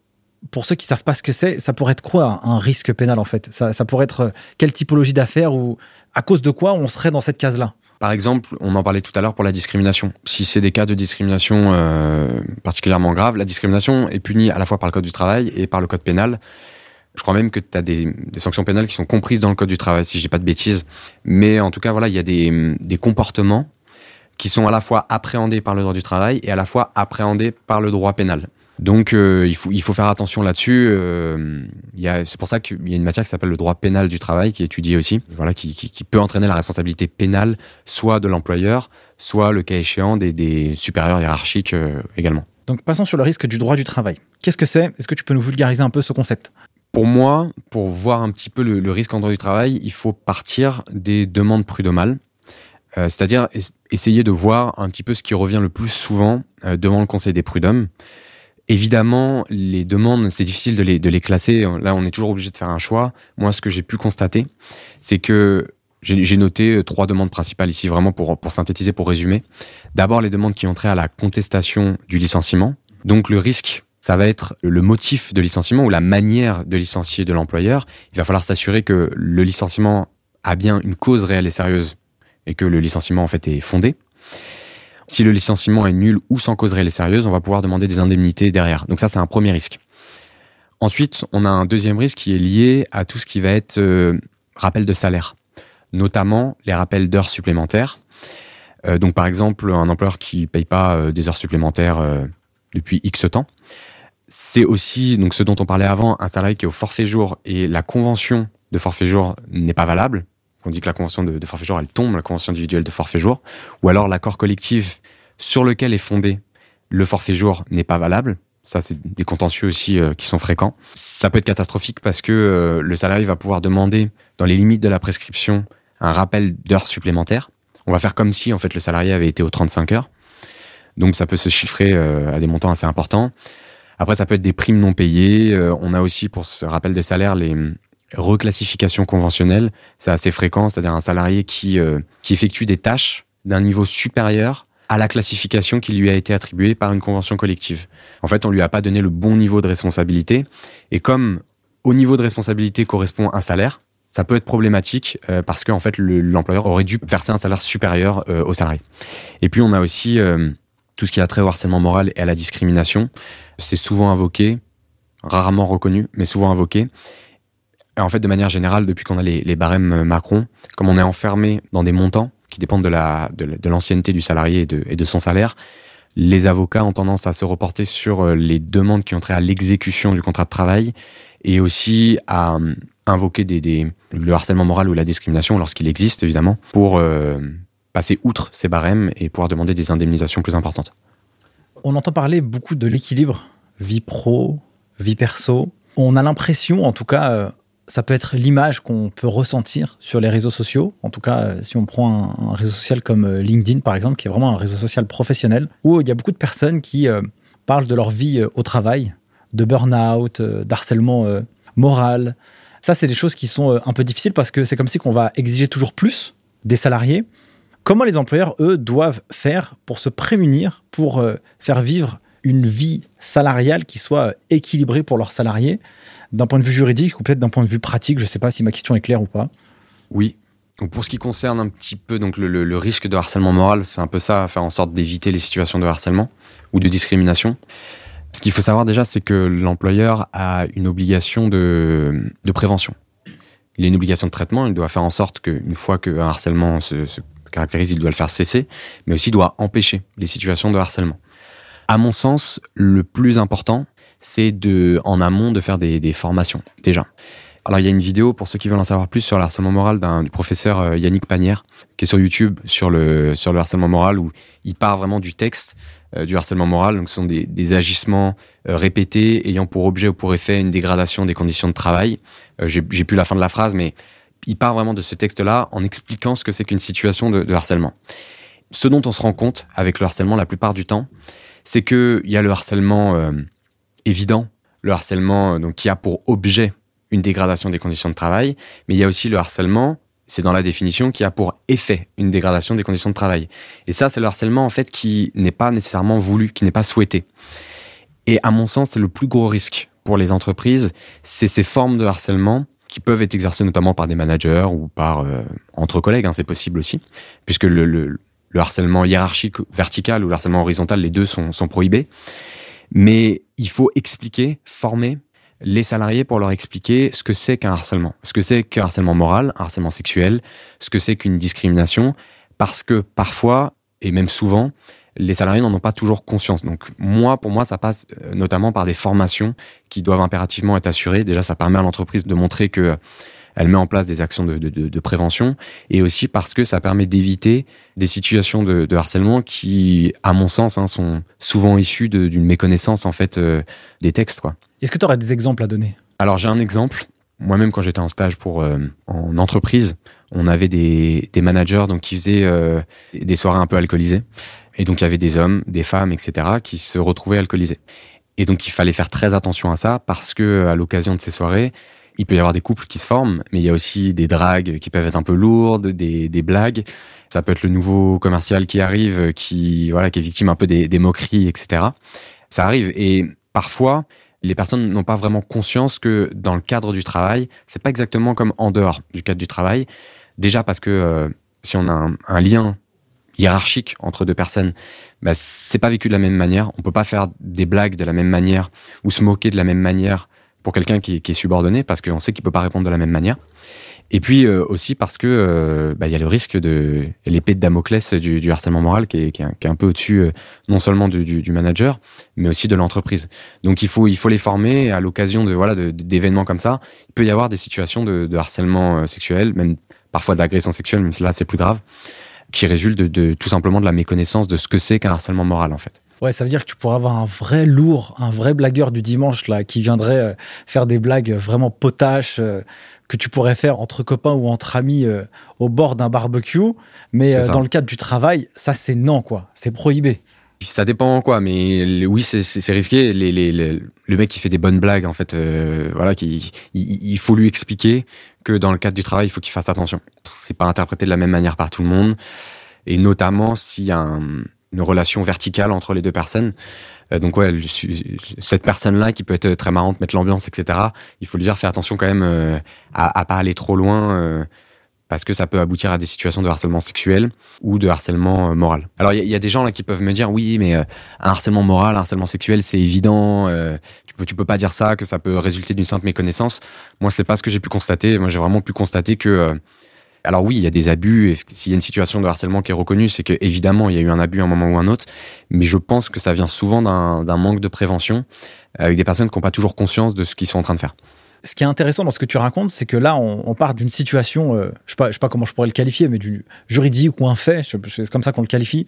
pour ceux qui savent pas ce que c'est, ça pourrait être quoi un risque pénal en fait? Ça, ça pourrait être quelle typologie d'affaires ou à cause de quoi on serait dans cette case-là? Par exemple, on en parlait tout à l'heure pour la discrimination. Si c'est des cas de discrimination euh, particulièrement graves, la discrimination est punie à la fois par le Code du travail et par le Code pénal. Je crois même que tu as des, sanctions pénales qui sont comprises dans le Code du travail, si j'ai pas de bêtises. Mais en tout cas, voilà, il y a des, des comportements qui sont à la fois appréhendés par le droit du travail et à la fois appréhendés par le droit pénal. Donc euh, il, faut, il faut faire attention là-dessus. Euh, c'est pour ça qu'il y a une matière qui s'appelle le droit pénal du travail qui est étudiée aussi, voilà, qui, qui, peut entraîner la responsabilité pénale soit de l'employeur, soit le cas échéant des, des supérieurs hiérarchiques euh, également. Donc passons sur le risque du droit du travail. Qu'est-ce que c'est? Est-ce que tu peux nous vulgariser un peu ce concept? Pour moi, pour voir un petit peu le, risque en droit du travail, il faut partir des demandes prud'homales. Euh, c'est-à-dire essayer de voir un petit peu ce qui revient le plus souvent devant le Conseil des prud'hommes. Évidemment, les demandes, c'est difficile de les, de les classer. Là, on est toujours obligé de faire un choix. Moi, ce que j'ai pu constater, c'est que j'ai noté euh, trois demandes principales ici, vraiment pour, pour synthétiser, pour résumer. D'abord, les demandes qui ont trait à la contestation du licenciement. Donc, le risque, ça va être le motif de licenciement ou la manière de licencier de l'employeur. Il va falloir s'assurer que le licenciement a bien une cause réelle et sérieuse et que le licenciement, en fait, est fondé. Si le licenciement est nul ou sans cause réelle et sérieuse, on va pouvoir demander des indemnités derrière. Donc ça, c'est un premier risque. Ensuite, on a un deuxième risque qui est lié à tout ce qui va être euh, rappel de salaire, notamment les rappels d'heures supplémentaires. Euh, donc, par exemple, un employeur qui paye pas euh, des heures supplémentaires depuis X temps. C'est aussi, donc ce dont on parlait avant, un salarié qui est au forfait jour et la convention de forfait jour n'est pas valable. On dit que la convention de, forfait jour, elle tombe, la convention individuelle de forfait jour, ou alors l'accord collectif sur lequel est fondé le forfait jour n'est pas valable. Ça, c'est des contentieux aussi euh, qui sont fréquents. Ça peut être catastrophique parce que euh, le salarié va pouvoir demander, dans les limites de la prescription, un rappel d'heures supplémentaires. On va faire comme si, en fait, le salarié avait été aux 35 heures. Donc, ça peut se chiffrer euh, à des montants assez importants. Après, ça peut être des primes non payées. on a aussi, pour ce rappel des salaires, les reclassifications conventionnelles. C'est assez fréquent, c'est-à-dire un salarié qui, qui effectue des tâches d'un niveau supérieur à la classification qui lui a été attribuée par une convention collective. En fait, on lui a pas donné le bon niveau de responsabilité. Et comme au niveau de responsabilité correspond un salaire, ça peut être problématique euh, parce qu'en fait, l'employeur aurait dû verser un salaire supérieur euh, au salarié. Et puis, on a aussi euh, tout ce qui a trait au harcèlement moral et à la discrimination. C'est souvent invoqué, rarement reconnu, mais souvent invoqué. Et en fait, de manière générale, depuis qu'on a les, barèmes Macron, comme on est enfermé dans des montants, qui dépendent de la de, l'ancienneté du salarié et de, son salaire, les avocats ont tendance à se reporter sur euh, les demandes qui ont trait à l'exécution du contrat de travail et aussi à euh, invoquer le harcèlement moral ou la discrimination lorsqu'il existe évidemment pour euh, passer outre ces barèmes et pouvoir demander des indemnisations plus importantes. On entend parler beaucoup de l'équilibre vie pro, vie perso. On a l'impression, en tout cas, ça peut être l'image qu'on peut ressentir sur les réseaux sociaux. En tout cas, euh, si on prend un, réseau social comme euh, LinkedIn, par exemple, qui est vraiment un réseau social professionnel, où il y a beaucoup de personnes qui euh, parlent de leur vie au travail, de burn-out, d'harcèlement moral. Ça, c'est des choses qui sont un peu difficiles parce que c'est comme si qu'on va exiger toujours plus des salariés. Comment les employeurs, eux, doivent faire pour se prémunir, pour faire vivre une vie salariale qui soit équilibrée pour leurs salariés d'un point de vue juridique ou peut-être d'un point de vue pratique? Je ne sais pas si ma question est claire ou pas. Oui. Donc pour ce qui concerne un petit peu donc le, risque de harcèlement moral, c'est un peu ça, faire en sorte d'éviter les situations de harcèlement ou de discrimination. Ce qu'il faut savoir déjà, c'est que l'employeur a une obligation de, prévention. Il a une obligation de traitement, il doit faire en sorte qu'une fois qu'un harcèlement se, se, caractérise, il doit le faire cesser, mais aussi doit empêcher les situations de harcèlement. À mon sens, le plus important, c'est de, en amont, de faire des, formations, déjà. Alors, il y a une vidéo, pour ceux qui veulent en savoir plus, sur le harcèlement moral du professeur euh, Yannick Panière, qui est sur YouTube, sur le, sur le harcèlement moral, où il part vraiment du texte euh, du harcèlement moral. Donc, ce sont des, agissements euh, répétés ayant pour objet ou pour effet une dégradation des conditions de travail. j'ai plus la fin de la phrase, mais il part vraiment de ce texte-là en expliquant ce que c'est qu'une situation de, harcèlement. Ce dont on se rend compte avec le harcèlement la plupart du temps, c'est qu'il y a le harcèlement évident, le harcèlement euh, donc, qui a pour objet une dégradation des conditions de travail, mais il y a aussi le harcèlement, c'est dans la définition, qui a pour effet une dégradation des conditions de travail. Et ça, c'est le harcèlement en fait qui n'est pas nécessairement voulu, qui n'est pas souhaité. Et à mon sens, c'est le plus gros risque pour les entreprises, c'est ces formes de harcèlement qui peuvent être exercées notamment par des managers ou par euh, entre collègues, hein, c'est possible aussi, puisque le, le, le, harcèlement hiérarchique vertical ou le harcèlement horizontal, les deux sont, sont prohibés. Mais il faut expliquer, former les salariés pour leur expliquer ce que c'est qu'un harcèlement, ce que c'est qu'un harcèlement moral, un harcèlement sexuel, ce que c'est qu'une discrimination, parce que parfois, et même souvent, les salariés n'en ont pas toujours conscience. Donc moi, pour moi, ça passe euh, notamment par des formations qui doivent impérativement être assurées. Déjà, ça permet à l'entreprise de montrer que elle met en place des actions de, de, de, prévention et aussi parce que ça permet d'éviter des situations de, harcèlement qui, à mon sens, hein, sont souvent issues d'une méconnaissance en fait euh, des textes. Est-ce que tu aurais des exemples à donner? Alors j'ai un exemple. Moi-même, quand j'étais en stage pour euh, en entreprise, on avait des, des managers donc qui faisaient euh, des soirées un peu alcoolisées, et donc il y avait des hommes, des femmes, etc., qui se retrouvaient alcoolisés. Et donc il fallait faire très attention à ça parce que à l'occasion de ces soirées, il peut y avoir des couples qui se forment, mais il y a aussi des dragues qui peuvent être un peu lourdes, des, blagues. Ça peut être le nouveau commercial qui arrive, qui voilà, qui est victime un peu des, moqueries, etc. Ça arrive et parfois les personnes n'ont pas vraiment conscience que dans le cadre du travail, c'est pas exactement comme en dehors du cadre du travail. Déjà parce que euh, si on a un, lien hiérarchique entre deux personnes, bah, c'est pas vécu de la même manière. On peut pas faire des blagues de la même manière ou se moquer de la même manière pour quelqu'un qui, qui, est subordonné parce qu'on sait qu'il peut pas répondre de la même manière. Et puis euh, aussi parce que euh, bah, il y a le risque de l'épée de Damoclès du, du, harcèlement moral qui est, qui est, un, qui est un peu au-dessus euh, non seulement du, du, du, manager, mais aussi de l'entreprise. Donc il faut il faut les former à l'occasion de voilà d'événements comme ça. Il peut y avoir des situations de, de harcèlement sexuel, même parfois d'agression sexuelle, même là c'est plus grave, qui résultent de, de tout simplement de la méconnaissance de ce que c'est qu'un harcèlement moral en fait. Ouais, ça veut dire que tu pourrais avoir un vrai lourd, un vrai blagueur du dimanche là, qui viendrait faire des blagues vraiment potaches, que tu pourrais faire entre copains ou entre amis euh, au bord d'un barbecue. Mais euh, dans le cadre du travail, ça, c'est non, quoi. C'est prohibé. Ça dépend quoi, mais oui, c'est risqué. Les, les, les, le mec qui fait des bonnes blagues, en fait, euh, voilà, qui, il, il, faut lui expliquer que dans le cadre du travail, il faut qu'il fasse attention. C'est pas interprété de la même manière par tout le monde, et notamment s'il y a un, une relation verticale entre les deux personnes. Euh, donc ouais, cette personne-là qui peut être très marrante, mettre l'ambiance, etc. Il faut lui dire, fais attention quand même euh, à, à pas aller trop loin. Euh, parce que ça peut aboutir à des situations de harcèlement sexuel ou de harcèlement euh, moral. Alors il y, a des gens là qui peuvent me dire oui mais euh, un harcèlement moral, un harcèlement sexuel c'est évident, euh, tu peux tu peux pas dire ça que ça peut résulter d'une simple méconnaissance. Moi c'est pas ce que j'ai pu constater. Moi j'ai vraiment pu constater que alors oui, il y a des abus. S'il y a une situation de harcèlement qui est reconnue, c'est que évidemment il y a eu un abus à un moment ou un autre. Mais je pense que ça vient souvent d'un manque de prévention avec des personnes qui n'ont pas toujours conscience de ce qu'ils sont en train de faire. Ce qui est intéressant dans ce que tu racontes, c'est que là, on, part d'une situation, euh, je je sais pas comment je pourrais le qualifier, mais du juridique ou un fait, c'est comme ça qu'on le qualifie.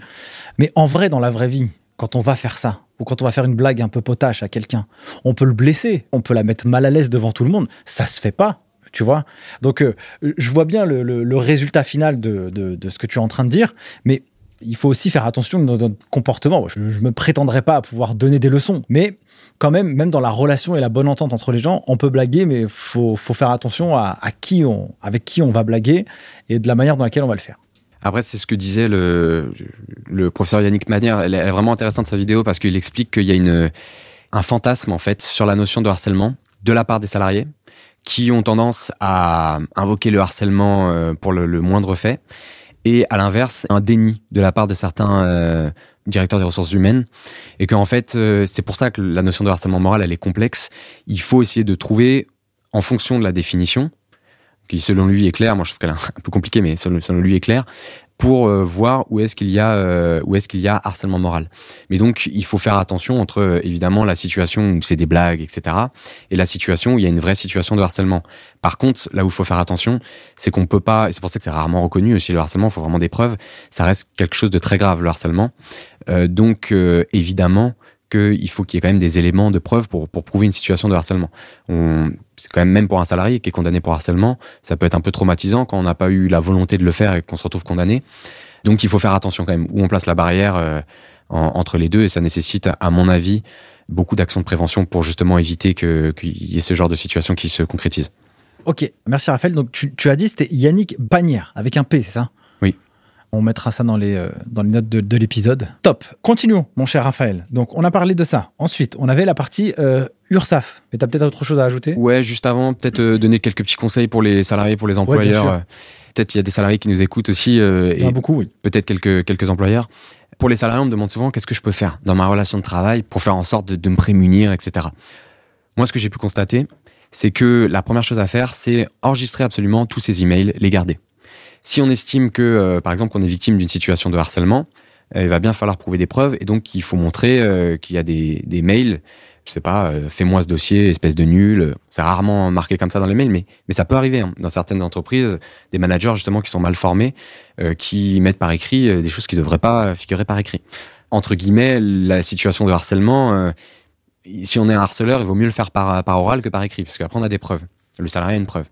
Mais en vrai, dans la vraie vie, quand on va faire ça, ou quand on va faire une blague un peu potache à quelqu'un, on peut le blesser, on peut la mettre mal à l'aise devant tout le monde. Ça se fait pas tu vois Donc, euh, je vois bien le, résultat final de, de, ce que tu es en train de dire, mais il faut aussi faire attention dans notre comportement. Je, ne me prétendrai pas à pouvoir donner des leçons, mais quand même, même dans la relation et la bonne entente entre les gens, on peut blaguer, mais il faut, faut, faire attention à, qui on, avec qui on va blaguer et de la manière dans laquelle on va le faire. Après, c'est ce que disait le, professeur Yannick Manière. Elle est vraiment intéressante sa vidéo parce qu'il explique qu'il y a une, un fantasme en fait sur la notion de harcèlement de la part des salariés qui ont tendance à invoquer le harcèlement euh, pour le moindre fait, et à l'inverse, un déni de la part de certains euh, directeurs des ressources humaines, et qu'en fait, euh, c'est pour ça que la notion de harcèlement moral, elle est complexe. Il faut essayer de trouver, en fonction de la définition, qui selon lui est claire, moi je trouve qu'elle est un peu compliquée, mais selon, selon lui est claire, pour euh, voir où est-ce qu'il y a euh, où est-ce qu'il y a harcèlement moral. Mais donc il faut faire attention entre euh, évidemment la situation où c'est des blagues etc et la situation où il y a une vraie situation de harcèlement. Par contre là où il faut faire attention c'est qu'on peut pas et c'est pour ça que c'est rarement reconnu aussi le harcèlement il faut vraiment des preuves ça reste quelque chose de très grave le harcèlement euh, donc euh, évidemment qu'il faut qu'il y ait quand même des éléments de preuve pour, pour prouver une situation de harcèlement. C'est quand même même pour un salarié qui est condamné pour harcèlement, ça peut être un peu traumatisant quand on n'a pas eu la volonté de le faire et qu'on se retrouve condamné. Donc il faut faire attention quand même où on place la barrière euh, en, entre les deux et ça nécessite, à mon avis, beaucoup d'actions de prévention pour justement éviter qu'il y ait ce genre de situation qui se concrétise. Ok, merci Raphaël. Donc tu, tu as dit c'était Yannick Bagnère avec un P, c'est ça? On mettra ça dans les, euh, dans les notes de, de l'épisode. Top. Continuons, mon cher Raphaël. Donc, on a parlé de ça. Ensuite, on avait la partie euh, URSAF. Mais tu as peut-être autre chose à ajouter? Ouais, juste avant, peut-être euh, donner quelques petits conseils pour les salariés, pour les employeurs. Ouais, peut-être il y a des salariés qui nous écoutent aussi. Euh, et beaucoup, oui. Peut-être quelques, quelques employeurs. Pour les salariés, on me demande souvent qu'est-ce que je peux faire dans ma relation de travail pour faire en sorte de, de me prémunir, etc. Moi, ce que j'ai pu constater, c'est que la première chose à faire, c'est enregistrer absolument tous ces emails, les garder. Si on estime que, euh, par exemple, qu'on est victime d'une situation de harcèlement, euh, il va bien falloir prouver des preuves et donc il faut montrer euh, qu'il y a des, mails. Je sais pas, fais-moi ce dossier, espèce de nul. C'est rarement marqué comme ça dans les mails, mais, mais ça peut arriver hein. dans certaines entreprises, des managers justement qui sont mal formés, qui mettent par écrit des choses qui devraient pas figurer par écrit. Entre guillemets, la situation de harcèlement, si on est un harceleur, il vaut mieux le faire par, par oral que par écrit, parce qu'après on a des preuves. Le salarié a une preuve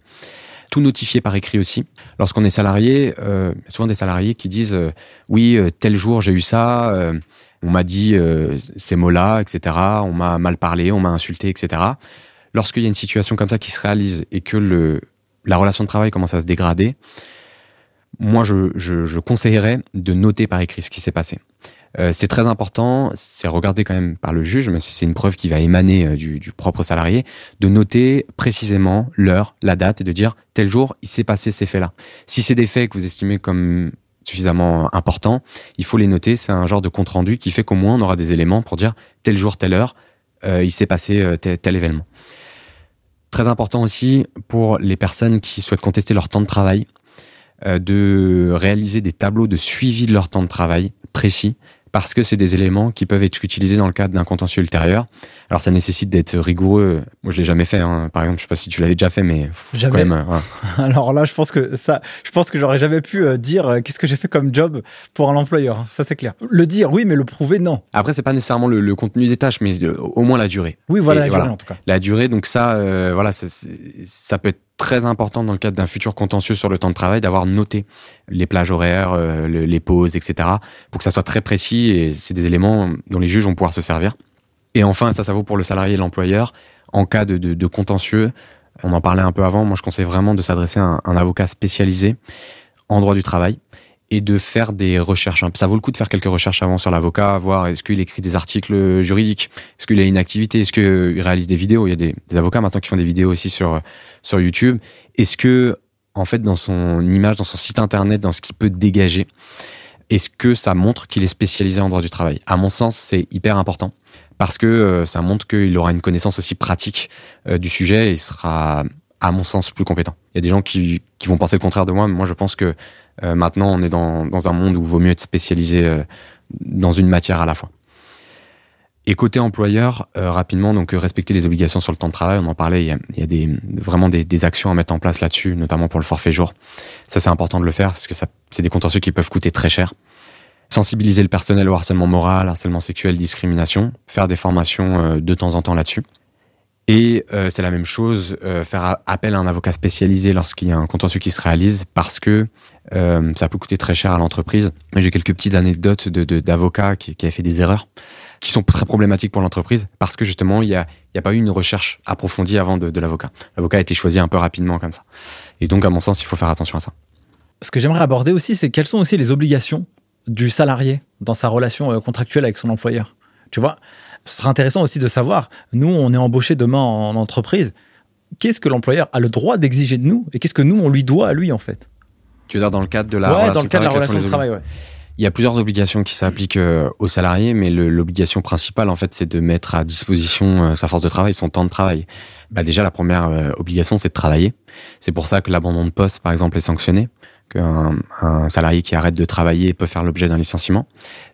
tout notifier par écrit aussi. Lorsqu'on est salarié, euh, souvent des salariés qui disent euh, oui euh, tel jour j'ai eu ça, on m'a dit ces mots-là, etc. On m'a mal parlé, on m'a insulté, etc. Lorsqu'il y a une situation comme ça qui se réalise et que le la relation de travail commence à se dégrader, moi je, je conseillerais de noter par écrit ce qui s'est passé. Euh, c'est très important, c'est regardé quand même par le juge, mais c'est une preuve qui va émaner euh, du, du, propre salarié, de noter précisément l'heure, la date et de dire tel jour il s'est passé ces faits-là. Si c'est des faits que vous estimez comme suffisamment importants, il faut les noter. C'est un genre de compte rendu qui fait qu'au moins on aura des éléments pour dire tel jour, telle heure, euh, il s'est passé tel, tel événement. Très important aussi pour les personnes qui souhaitent contester leur temps de travail, euh, de réaliser des tableaux de suivi de leur temps de travail précis parce que c'est des éléments qui peuvent être utilisés dans le cadre d'un contentieux ultérieur. Alors ça nécessite d'être rigoureux. Moi je l'ai jamais fait. Hein. Par exemple, je sais pas si tu l'avais déjà fait, mais jamais. Quand même, Alors là, je pense que ça, je pense que j'aurais jamais pu euh, dire euh, qu'est-ce que j'ai fait comme job pour un employeur. Ça c'est clair. Le dire, oui, mais le prouver, non. Après, c'est pas nécessairement le, contenu des tâches, mais au moins la durée. Oui, voilà, la durée en tout cas. La durée, donc ça, euh, voilà, ça, ça peut être très important dans le cadre d'un futur contentieux sur le temps de travail d'avoir noté les plages horaires, euh, les pauses, etc. pour que ça soit très précis et c'est des éléments dont les juges vont pouvoir se servir. Et enfin, ça, ça vaut pour le salarié et l'employeur. En cas de, contentieux, on en parlait un peu avant, moi je conseille vraiment de s'adresser à un avocat spécialisé en droit du travail et de faire des recherches. Ça vaut le coup de faire quelques recherches avant sur l'avocat, voir est-ce qu'il écrit des articles juridiques, est-ce qu'il a une activité, est-ce qu'il réalise des vidéos. Il y a des, avocats maintenant qui font des vidéos aussi sur sur YouTube. Est-ce que en fait dans son image, dans son site internet, dans ce qu'il peut dégager, est-ce que ça montre qu'il est spécialisé en droit du travail? À mon sens, c'est hyper important parce que euh, ça montre qu'il aura une connaissance aussi pratique euh, du sujet et il sera à mon sens, plus compétent. Il y a des gens qui vont penser le contraire de moi, mais moi je pense que euh, maintenant on est dans, dans, un monde où il vaut mieux être spécialisé euh, dans une matière à la fois. Et côté employeur, euh, rapidement, donc respecter les obligations sur le temps de travail, on en parlait, il y a, y a des, vraiment des, des, actions à mettre en place là-dessus, notamment pour le forfait jour. Ça c'est important de le faire parce que c'est des contentieux qui peuvent coûter très cher. Sensibiliser le personnel au harcèlement moral, harcèlement sexuel, discrimination, faire des formations de temps en temps là-dessus. Et euh, c'est la même chose, euh, faire appel à un avocat spécialisé lorsqu'il y a un contentieux qui se réalise, parce que euh, ça peut coûter très cher à l'entreprise. J'ai quelques petites anecdotes d'avocats qui, qui avaient fait des erreurs, qui sont très problématiques pour l'entreprise, parce que justement, il n'y a, y a pas eu une recherche approfondie avant de, de l'avocat. L'avocat a été choisi un peu rapidement comme ça. Et donc, à mon sens, il faut faire attention à ça. Ce que j'aimerais aborder aussi, c'est quelles sont aussi les obligations du salarié dans sa relation contractuelle avec son employeur. Tu vois, ce serait intéressant aussi de savoir, nous, on est embauché demain en entreprise, qu'est-ce que l'employeur a le droit d'exiger de nous et qu'est-ce que nous, on lui doit à lui, en fait? Tu veux dire dans le cadre de la relation, dans le cadre de, la relation de travail, ouais. Il y a plusieurs obligations qui s'appliquent euh, aux salariés, mais l'obligation principale, en fait, c'est de mettre à disposition euh, sa force de travail, son temps de travail. Bah déjà, la première euh, obligation, c'est de travailler. C'est pour ça que l'abandon de poste, par exemple, est sanctionné qu'un un salarié qui arrête de travailler peut faire l'objet d'un licenciement.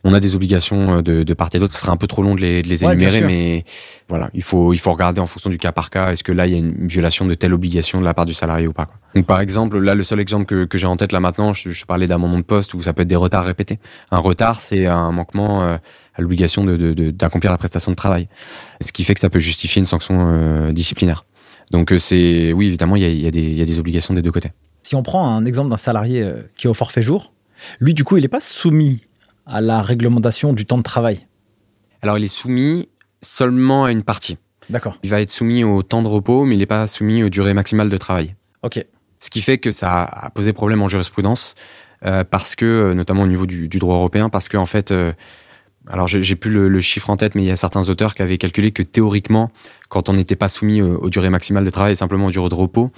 On a des obligations euh, de, de part et d'autre. Ce serait un peu trop long de les, de les énumérer, mais voilà, il faut il faut regarder en fonction du cas par cas. Est-ce que là il y a une violation de telle obligation de la part du salarié ou pas quoi. Donc par exemple, là le seul exemple que, que j'ai en tête là maintenant, je, je parlais d'amendement de poste où ça peut être des retards répétés. Un retard, c'est un manquement euh, à l'obligation de, d'accomplir la prestation de travail, ce qui fait que ça peut justifier une sanction euh, disciplinaire. Donc c'est oui évidemment il y a, y, a des, il y a des obligations des deux côtés. Si on prend un exemple d'un salarié euh, qui est au forfait jour, lui, du coup, il n'est pas soumis à la réglementation du temps de travail. Alors, il est soumis seulement à une partie. D'accord. Il va être soumis au temps de repos, mais il n'est pas soumis aux durées maximales de travail. Ok. Ce qui fait que ça a posé problème en jurisprudence, euh, parce que, euh, notamment au niveau du, droit européen, parce qu'en en fait, alors j'ai plus le, chiffre en tête, mais il y a certains auteurs qui avaient calculé que théoriquement, quand on n'était pas soumis aux, durées maximales de travail simplement aux durées de repos,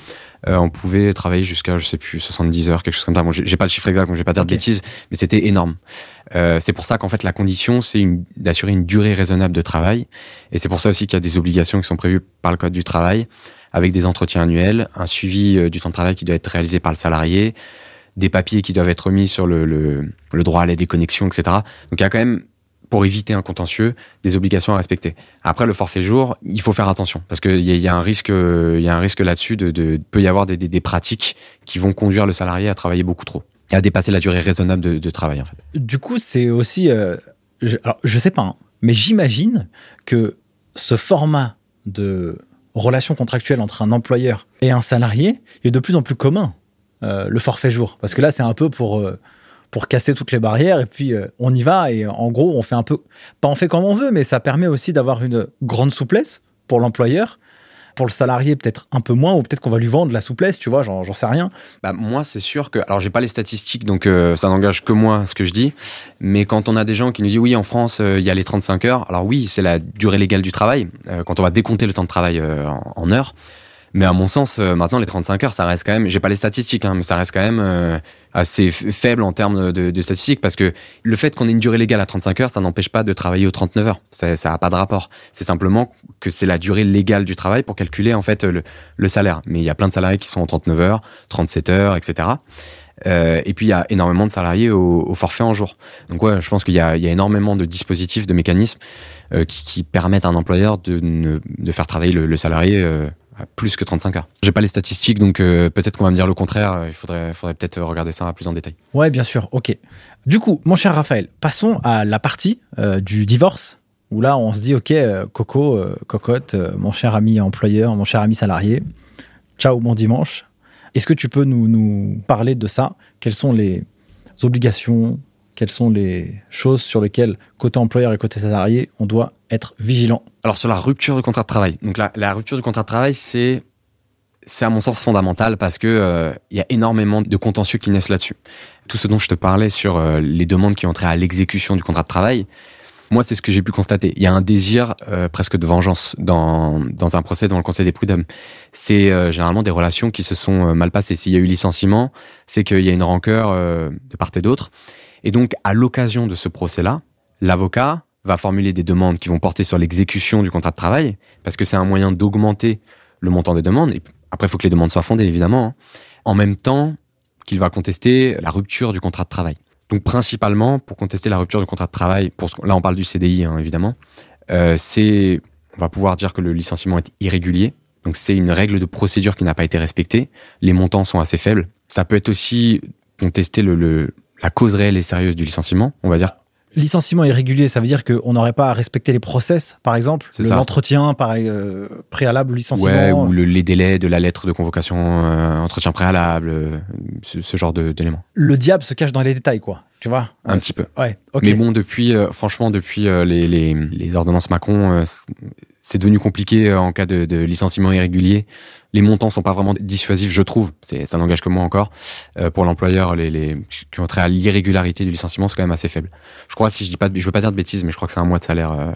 euh, on pouvait travailler jusqu'à, je sais plus, 70 heures, quelque chose comme ça. Bon, j'ai pas le chiffre exact, donc je vais pas dire de bêtises, mais c'était énorme. Euh, c'est pour ça qu'en fait la condition, c'est d'assurer une durée raisonnable de travail, et c'est pour ça aussi qu'il y a des obligations qui sont prévues par le code du travail, avec des entretiens annuels, un suivi euh, du temps de travail qui doit être réalisé par le salarié, des papiers qui doivent être mis sur le, le, le droit à la déconnexion, etc. Donc il y a quand même pour éviter un contentieux, des obligations à respecter. Après, le forfait jour, il faut faire attention parce qu'il y, y, a un risque, il y a un risque là-dessus de, peut y avoir des, pratiques qui vont conduire le salarié à travailler beaucoup trop et à dépasser la durée raisonnable de, travail. En fait. Du coup, c'est aussi, euh, je, alors, sais pas, hein, mais j'imagine que ce format de relation contractuelle entre un employeur et un salarié est de plus en plus commun. Euh, le forfait jour, parce que là, c'est un peu pour euh, pour casser toutes les barrières et puis euh, on y va et en gros on fait un peu pas on fait comme on veut mais ça permet aussi d'avoir une grande souplesse pour l'employeur. Pour le salarié peut-être un peu moins ou peut-être qu'on va lui vendre la souplesse tu vois j'en sais rien. Bah moi c'est sûr que alors j'ai pas les statistiques donc euh, ça n'engage que moi ce que je dis. Mais quand on a des gens qui nous disent oui en France euh, il y a les 35 heures alors oui c'est la durée légale du travail quand on va décompter le temps de travail en, heures. Mais à mon sens, maintenant, les 35 heures, ça reste quand même, j'ai pas les statistiques, hein, mais ça reste quand même assez faible en termes de, statistiques parce que le fait qu'on ait une durée légale à 35 heures, ça n'empêche pas de travailler aux 39 heures. Ça n'a pas de rapport. C'est simplement que c'est la durée légale du travail pour calculer en fait le, le, salaire. Mais il y a plein de salariés qui sont en 39 heures, 37 heures, etc. Euh, et puis il y a énormément de salariés au, forfait en jour. Donc ouais, je pense qu'il y, y a, énormément de dispositifs, de mécanismes euh, qui, qui, permettent à un employeur de, de faire travailler le, le salarié euh, plus que 35 heures. J'ai pas les statistiques, donc euh, peut-être qu'on va me dire le contraire. Il faudrait, peut-être regarder ça plus en détail. Ouais, bien sûr. Ok. Du coup, mon cher Raphaël, passons à la partie euh, du divorce, où là, on se dit, ok, euh, Coco, cocotte, mon cher ami employeur, mon cher ami salarié, ciao, bon dimanche. Est-ce que tu peux nous, nous parler de ça? Quelles sont les obligations quelles sont les choses sur lesquelles, côté employeur et côté salarié, on doit être vigilant Alors sur la rupture du contrat de travail. Donc la, la rupture du contrat de travail, c'est c'est à mon sens fondamental parce que euh, il y a énormément de contentieux qui naissent là-dessus. Tout ce dont je te parlais sur euh, les demandes qui ont trait à l'exécution du contrat de travail, moi c'est ce que j'ai pu constater. Il y a un désir euh, presque de vengeance dans dans un procès devant le Conseil des prud'hommes. C'est généralement des relations qui se sont mal passées. S'il y a eu licenciement, c'est qu'il y a une rancœur de part et d'autre. Et donc, à l'occasion de ce procès-là, l'avocat va formuler des demandes qui vont porter sur l'exécution du contrat de travail, parce que c'est un moyen d'augmenter le montant des demandes. Et après, il faut que les demandes soient fondées, évidemment. Hein. En même temps qu'il va contester la rupture du contrat de travail. Donc, principalement, pour contester la rupture du contrat de travail, pour ce, là, on parle du CDI, hein, évidemment, euh, c'est, on va pouvoir dire que le licenciement est irrégulier. Donc, c'est une règle de procédure qui n'a pas été respectée. Les montants sont assez faibles. Ça peut être aussi contester le, le, la cause réelle et sérieuse du licenciement, on va dire. Licenciement irrégulier, ça veut dire qu'on n'aurait pas à respecter les process, par exemple L'entretien euh, préalable au licenciement Ouais, ou les délais de la lettre de convocation, euh, entretien préalable, euh, ce, genre d'éléments. Le diable se cache dans les détails, quoi. Tu vois Un petit peu. Ouais, Mais bon, depuis, franchement, depuis les, les, les, ordonnances Macron, c'est devenu compliqué euh, en cas de, de, licenciement irrégulier. Les montants sont pas vraiment dissuasifs, je trouve. C'est, ça n'engage que moi encore. Euh, pour l'employeur, les, les qui ont trait à l'irrégularité du licenciement, c'est quand même assez faible. Je crois, si je dis pas, je veux pas dire de bêtises, mais je crois que c'est un mois de salaire euh,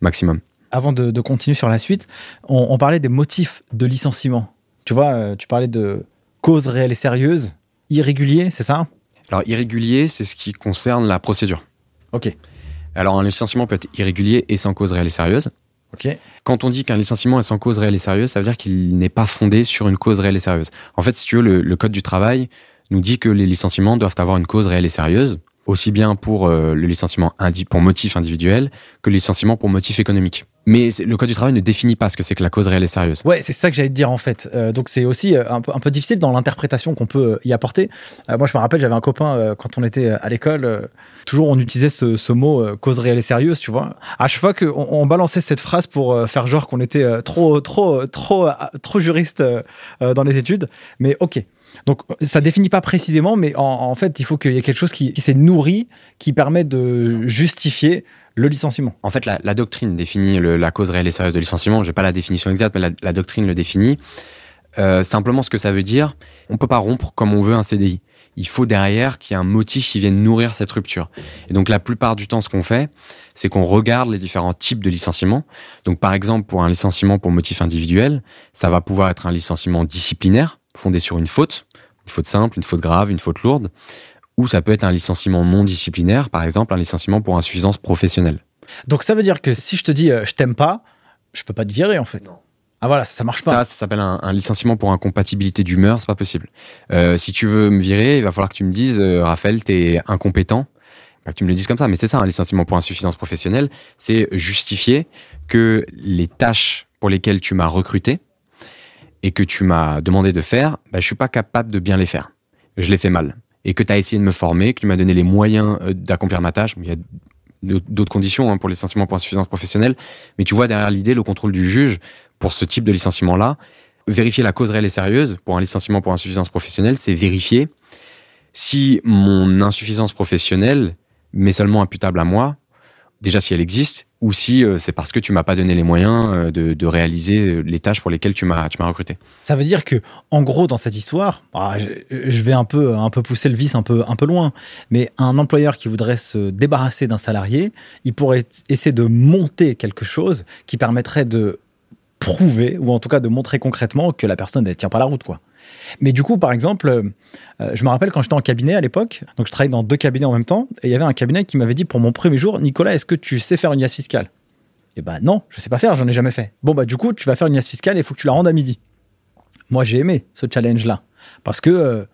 maximum. Avant de, de, continuer sur la suite, on, on, parlait des motifs de licenciement. Tu vois, tu parlais de cause réelle et sérieuse, irrégulier, c'est ça? Alors irrégulier, c'est ce qui concerne la procédure. Ok. Alors un licenciement peut être irrégulier et sans cause réelle et sérieuse. Quand on dit qu'un licenciement est sans cause réelle et sérieuse, ça veut dire qu'il n'est pas fondé sur une cause réelle et sérieuse. En fait, si tu veux, le, code du travail nous dit que les licenciements doivent avoir une cause réelle et sérieuse, aussi bien pour euh, le licenciement pour motif individuel que le licenciement pour motif économique. Mais le code du travail ne définit pas ce que c'est que la cause réelle et sérieuse. Ouais, c'est ça que j'allais te dire en fait. Euh, donc c'est aussi euh, un peu, difficile dans l'interprétation qu'on peut y apporter. moi, je me rappelle, j'avais un copain quand on était à l'école. toujours, on utilisait ce, mot cause réelle et sérieuse, tu vois. À chaque fois qu'on on balançait cette phrase pour faire genre qu'on était trop, trop, trop, trop juriste dans les études. Mais ok. Donc ça définit pas précisément, mais en, fait, il faut qu'il y ait quelque chose qui, s'est nourri, qui permet de justifier le licenciement. En fait, la, doctrine définit la cause réelle et sérieuse de licenciement. J'ai pas la définition exacte, mais la, doctrine le définit. Euh, simplement, ce que ça veut dire, on peut pas rompre comme on veut un CDI. Il faut derrière qu'il y ait un motif qui vienne nourrir cette rupture. Et donc, la plupart du temps, ce qu'on fait, c'est qu'on regarde les différents types de licenciements. Donc, par exemple, pour un licenciement pour motif individuel, ça va pouvoir être un licenciement disciplinaire, fondé sur une faute, une faute simple, une faute grave, une faute lourde, ou ça peut être un licenciement non disciplinaire, par exemple un licenciement pour insuffisance professionnelle. Donc ça veut dire que si je te dis euh, je t'aime pas, je peux pas te virer en fait. Ah voilà, ça marche pas. Ça, ça s'appelle un, licenciement pour incompatibilité d'humeur, c'est pas possible. Euh, si tu veux me virer, il va falloir que tu me dises, euh, Raphaël, t'es incompétent. Pas que tu me le dises comme ça, mais c'est ça, un licenciement pour insuffisance professionnelle, c'est justifier que les tâches pour lesquelles tu m'as recruté et que tu m'as demandé de faire, bah, je suis pas capable de bien les faire. Je les fais mal et que tu as essayé de me former, que tu m'as donné les moyens euh, d'accomplir ma tâche. Il y a d'autres conditions hein, pour licenciement pour insuffisance professionnelle, mais tu vois derrière l'idée le contrôle du juge pour ce type de licenciement-là. Vérifier la cause réelle et sérieuse pour un licenciement pour insuffisance professionnelle, c'est vérifier si mon insuffisance professionnelle m'est seulement imputable à moi, déjà si elle existe, ou si euh, c'est parce que tu m'as pas donné les moyens euh, de, réaliser euh, les tâches pour lesquelles tu m'as tu m'as recruté. Ça veut dire que en gros dans cette histoire, ah, je, vais un peu un peu pousser le vice un peu un peu loin, mais un employeur qui voudrait se débarrasser d'un salarié, il pourrait essayer de monter quelque chose qui permettrait de prouver ou en tout cas de montrer concrètement que la personne ne tient pas la route quoi. Mais du coup, par exemple, euh, je me rappelle quand j'étais en cabinet à l'époque, donc je travaillais dans deux cabinets en même temps, et il y avait un cabinet qui m'avait dit pour mon premier jour, Nicolas, est-ce que tu sais faire une liasse fiscale? Et bah non, je sais pas faire, j'en ai jamais fait. Bon bah du coup, tu vas faire une liasse fiscale et il faut que tu la rendes à midi. Moi, j'ai aimé ce challenge-là parce que euh,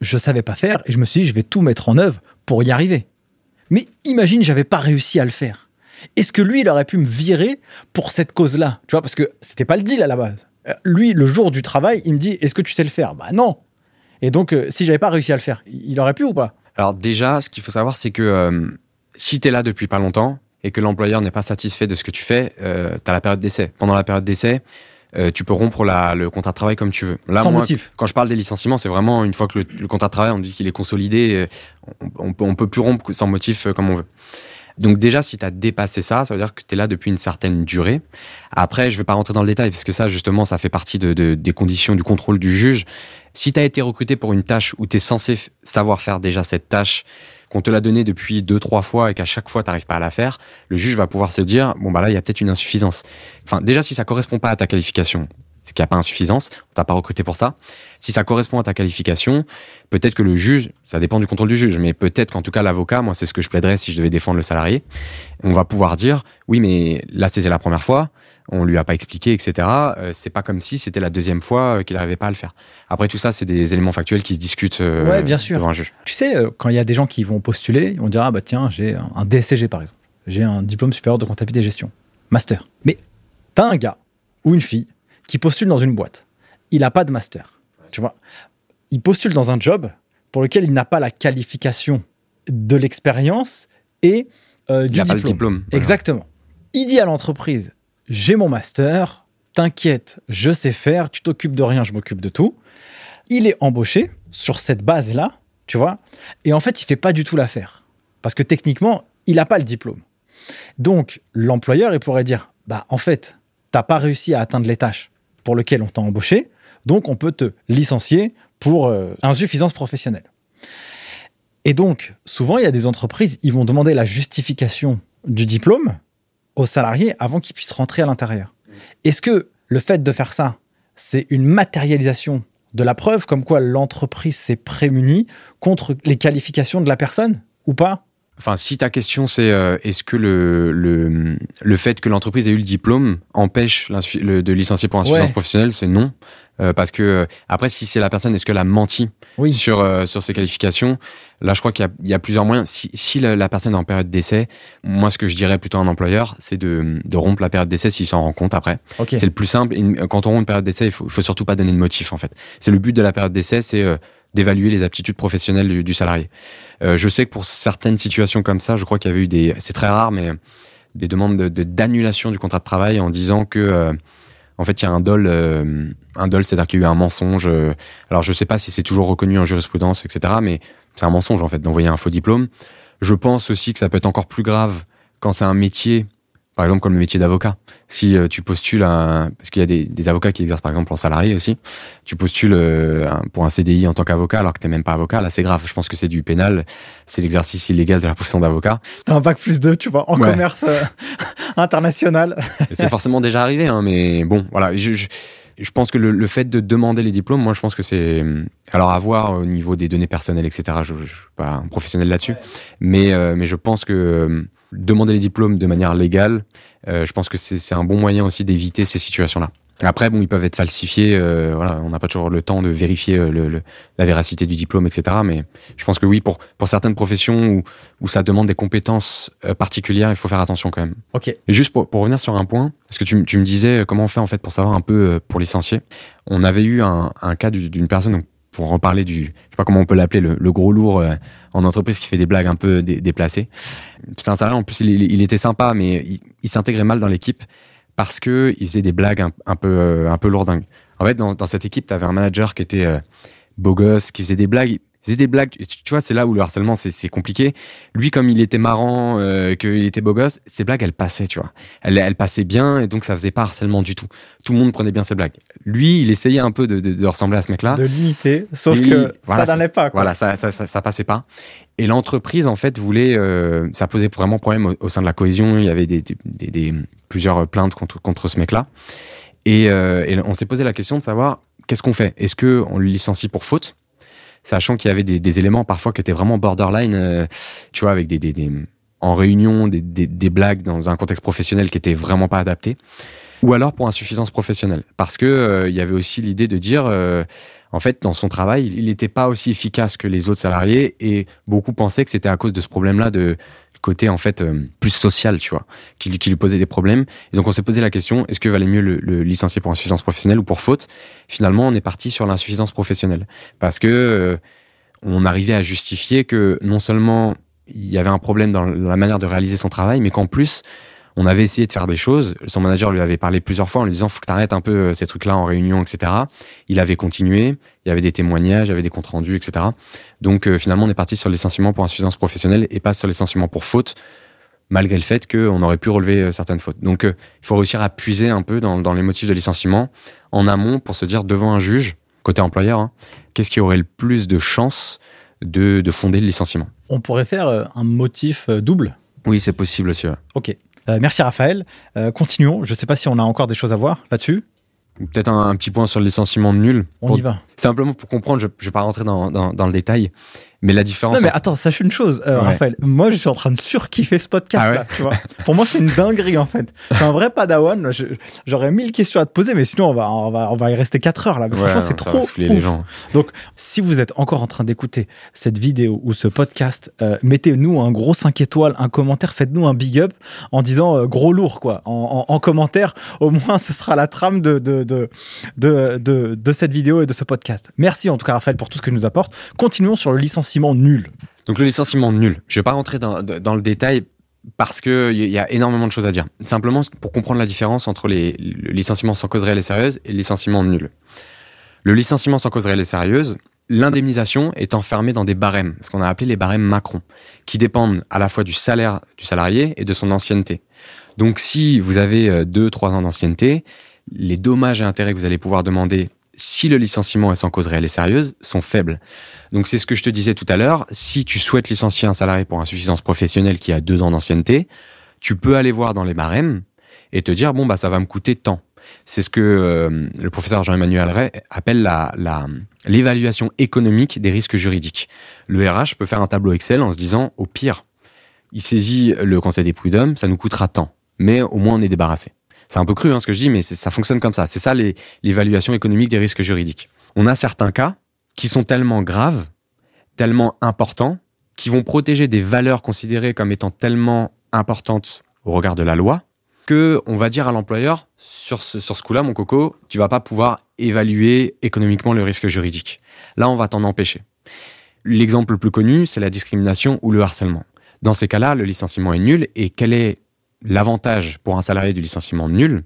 je savais pas faire et je me suis dit, je vais tout mettre en œuvre pour y arriver. Mais imagine, j'avais pas réussi à le faire. Est-ce que lui, il aurait pu me virer pour cette cause-là? Tu vois, parce que c'était pas le deal à la base. Euh, Lui, le jour du travail, il me dit Est-ce que tu sais le faire? Bah non Et donc, euh, si j'avais pas réussi à le faire, il aurait pu ou pas? Alors déjà, ce qu'il faut savoir, c'est que euh, si tu es là depuis pas longtemps et que l'employeur n'est pas satisfait de ce que tu fais, euh, tu as la période d'essai. Pendant la période d'essai, tu peux rompre la- le contrat de travail comme tu veux. Là, Sans moi, motif. quand je parle des licenciements, c'est vraiment une fois que le, le contrat de travail, on dit qu'il est consolidé, on, on, peut, on peut plus rompre sans motif comme on veut. Donc déjà, si tu as dépassé ça, ça veut dire que tu es là depuis une certaine durée. Après, je vais pas rentrer dans le détail, parce que ça, justement, ça fait partie de, de- des conditions du contrôle du juge. Si tu as été recruté pour une tâche où tu es censé savoir faire déjà cette tâche, qu'on te l'a donnée depuis deux, trois fois et qu'à chaque fois, tu n'arrives pas à la faire, le juge va pouvoir se dire, bon, bah là, il y a peut-être une insuffisance. Enfin, déjà, si ça correspond pas à ta qualification, c'est qu'il n'y a pas insuffisance, on t'a pas recruté pour ça. Si ça correspond à ta qualification, peut-être que le juge, ça dépend du contrôle du juge, mais peut-être qu'en tout cas l'avocat, moi c'est ce que je plaiderais si je devais défendre le salarié, on va pouvoir dire, oui mais là c'était la première fois, on lui a pas expliqué, etc. Euh, c'est pas comme si c'était la deuxième fois euh, qu'il n'arrivait pas à le faire. Après tout ça, c'est des éléments factuels qui se discutent euh, Ouais, bien sûr. devant un juge. Tu sais, quand il y a des gens qui vont postuler, vont dire Ah bah tiens, j'ai un- un DSCG par exemple. J'ai un diplôme supérieur de comptabilité et gestion. Master. Mais t'as un gars ou une fille qui postule dans une boîte. Il n'a pas de master. Tu vois? Il postule dans un job pour lequel il n'a pas la qualification de l'expérience et euh, Il du pas diplôme. le diplôme. Exactement. Il dit à l'entreprise J'ai mon master, t'inquiète, je sais faire, tu t'occupes de rien, je m'occupe de tout. Il est embauché sur cette base-là, tu vois, et en fait, il fait pas du tout l'affaire. Parce que techniquement, il n'a pas le diplôme. Donc, l'employeur, il pourrait dire Bah, en fait, t'as pas réussi à atteindre les tâches pour lesquelles on t'a embauché, donc on peut te licencier pour euh, insuffisance professionnelle. Et donc, souvent, il y a des entreprises, ils vont demander la justification du diplôme aux salariés avant qu'ils puissent rentrer à l'intérieur. Est-ce que le fait de faire ça, c'est une matérialisation de la preuve comme quoi l'entreprise s'est prémunie contre les qualifications de la personne ou pas? Enfin, si ta question c'est euh, est-ce que le, le, le fait que l'entreprise ait eu le diplôme empêche le- de licencier pour insuffisance Ouais. professionnelle, c'est non. Euh, parce que euh, après, si c'est la personne, est-ce qu'elle a menti Oui. sur, euh, sur ses qualifications? Là, je crois qu'il y y a plusieurs moyens. Si, si la, la personne est en période d'essai, moi, ce que je dirais plutôt à un employeur, c'est de, de rompre la période d'essai s'il s'en rend compte après. Ok. C'est le plus simple. Quand on rompt une période d'essai, il faut, faut surtout pas donner de motif, en fait. C'est le but de la période d'essai, c'est euh, d'évaluer les aptitudes professionnelles du, du salarié. Euh, je sais que pour certaines situations comme ça, je crois qu'il y avait eu des, c'est très rare, mais des demandes de, de- d'annulation du contrat de travail en disant que, euh, en fait, il y a un dol, euh, un dol, c'est-à-dire qu'il y a eu un mensonge. euh, alors, je sais pas si c'est toujours reconnu en jurisprudence, etc., mais c'est un mensonge, en fait, d'envoyer un faux diplôme. Je pense aussi que ça peut être encore plus grave quand c'est un métier, par exemple, comme le métier d'avocat. Si euh, tu postules un, parce qu'il y a des, des avocats qui exercent par exemple en salarié aussi, tu postules euh, un- pour un CDI en tant qu'avocat alors que t'es même pas avocat, là c'est grave. Je pense que c'est du pénal, c'est l'exercice illégal de la profession d'avocat. T'as un bac plus 2, tu vois, en Ouais. commerce euh, international. C'est forcément déjà arrivé, hein, mais bon, voilà. Je, je, je pense que le, le fait de demander les diplômes, moi je pense que c'est alors à voir au niveau des données personnelles, etc. Je, je suis pas un professionnel là-dessus, mais mais je pense que demander les diplômes de manière légale, euh, je pense que c'est c'est un bon moyen aussi d'éviter ces situations-là. Après, bon, ils peuvent être falsifiés. euh, voilà, on n'a pas toujours le temps de vérifier euh, le, le- la véracité du diplôme, etc. Mais je pense que oui, pour pour certaines professions où où ça demande des compétences euh, particulières, il faut faire attention quand même. Ok. Et juste pour, pour revenir sur un point, parce que tu, tu me disais euh, comment on fait en fait pour savoir un peu pour licencier? On avait eu un, un cas du- d'une personne, donc, pour reparler du, je sais pas comment on peut l'appeler, le, gros lourd euh, en entreprise qui fait des blagues un peu dé- déplacées. C'était un salarié, en plus il, était sympa, mais il, s'intégrait mal dans l'équipe parce que il faisait des blagues un, peu euh, un peu lourdingues. En fait, dans, dans cette équipe, tu avais un manager qui était euh, beau gosse, qui faisait des blagues. Il faisait des blagues. Tu vois, c'est là où le harcèlement c'est compliqué. Lui, comme il était marrant, euh, qu'il était beau gosse, ses blagues elles passaient, tu vois. Elles, elles passaient bien et donc ça faisait pas harcèlement du tout. Tout le monde prenait bien ses blagues. Lui, il essayait un peu de, de, de ressembler à ce mec-là. De limiter, sauf Et que voilà, ça n'allait pas. Quoi. Voilà, ça, ça, ça, ça passait pas. Et l'entreprise, en fait, voulait, euh, ça posait vraiment problème au, au sein de la cohésion. Il y avait des, des, des- des- plusieurs plaintes contre, contre ce mec-là. Et, euh, et on s'est posé la question de savoir qu'est-ce qu'on fait? Est-ce que on le licencie pour faute? Sachant qu'il y avait des, éléments parfois qui étaient vraiment borderline, euh, tu vois, avec des, des, en réunion, des, des, blagues dans un contexte professionnel qui était vraiment pas adapté ou alors pour insuffisance professionnelle. Parce que euh, il y avait aussi l'idée de dire, euh, en fait, dans son travail, il n'était pas aussi efficace que les autres salariés et beaucoup pensaient que c'était à cause de ce problème-là de côté en fait euh, plus social, tu vois, qui, lui posait des problèmes. Et donc on s'est posé la question est-ce que valait mieux le, licencier pour insuffisance professionnelle ou pour faute? Finalement, on est parti sur l'insuffisance professionnelle parce que on arrivait à justifier que non seulement il y avait un problème dans la manière de réaliser son travail, mais qu'en plus on avait essayé de faire des choses. Son manager lui avait parlé plusieurs fois en lui disant faut que tu arrêtes un peu euh, ces trucs-là en réunion, etc. Il avait continué. Il y avait des témoignages, il y avait des comptes rendus, etc. Donc euh, finalement, on est parti sur le licenciement pour insuffisance professionnelle et pas sur le licenciement pour faute, malgré le fait qu'on aurait pu relever euh, certaines fautes. Donc il faut réussir à puiser un peu dans, les motifs de licenciement en amont pour se dire devant un juge, côté employeur, hein, qu'est-ce qui aurait le plus de chances de, fonder le licenciement? On pourrait faire un motif double? Oui, c'est possible aussi. Ok. Euh, merci Raphaël. Euh, continuons. Je ne sais pas si on a encore des choses à voir là-dessus. Peut-être un, petit point sur le licenciement nul. On y va. Simplement pour comprendre, je ne vais pas rentrer dans, dans, le détail, mais la différence. Non, mais attends, sache une chose, euh, Raphaël. Moi, je suis en train de surkiffer ce podcast-là. Ah Pour moi, c'est une dinguerie, en fait. C'est un vrai padawan. J'aurais mille questions à te poser, mais sinon, on va, on va, on va y rester 4 heures, là. franchement, c'est trop. les gens. Donc, si vous êtes encore en train d'écouter cette vidéo ou ce podcast, euh, mettez-nous un gros 5 étoiles, un commentaire, faites-nous un big up en disant euh, gros lourd, quoi. En, en, commentaire, au moins, ce sera la trame de, de, de, de, de cette vidéo et de ce podcast. Merci, en tout cas, Raphaël, pour tout ce que tu nous apportes. Continuons sur le licenciement nul. Donc le licenciement nul, je vais pas rentrer dans, le détail parce qu'il y a énormément de choses à dire. Simplement pour comprendre la différence entre les, le licenciement sans cause réelle et sérieuse et le licenciement nul. Le licenciement sans cause réelle et sérieuse, l'indemnisation est enfermée dans des barèmes, ce qu'on a appelé les barèmes Macron, qui dépendent à la fois du salaire du salarié et de son ancienneté. Donc si vous avez 2-3 euh, ans d'ancienneté, les dommages et intérêts que vous allez pouvoir demander si le licenciement est sans cause réelle et sérieuse, sont faibles. Donc c'est ce que je te disais tout à l'heure. Si tu souhaites licencier un salarié pour insuffisance professionnelle qui a deux ans d'ancienneté, tu peux aller voir dans les barèmes et te dire bon bah ça va me coûter tant. C'est ce que euh, le professeur Jean-Emmanuel Ray appelle la, l'évaluation économique des risques juridiques. Le RH peut faire un tableau Excel en se disant au pire, il saisit le Conseil des prud'hommes, ça nous coûtera tant, mais au moins on est débarrassé. C'est un peu cru hein, ce que je dis, mais ça fonctionne comme ça. C'est ça l'évaluation économique des risques juridiques. On a certains cas qui sont tellement graves, tellement importants, qui vont protéger des valeurs considérées comme étant tellement importantes au regard de la loi, que on va dire à l'employeur sur ce, coup-là, mon coco, tu vas pas pouvoir évaluer économiquement le risque juridique. Là, on va t'en empêcher. L'exemple le plus connu, c'est la discrimination ou le harcèlement. Dans ces cas-là, le licenciement est nul et quel est l'avantage pour un salarié du licenciement nul,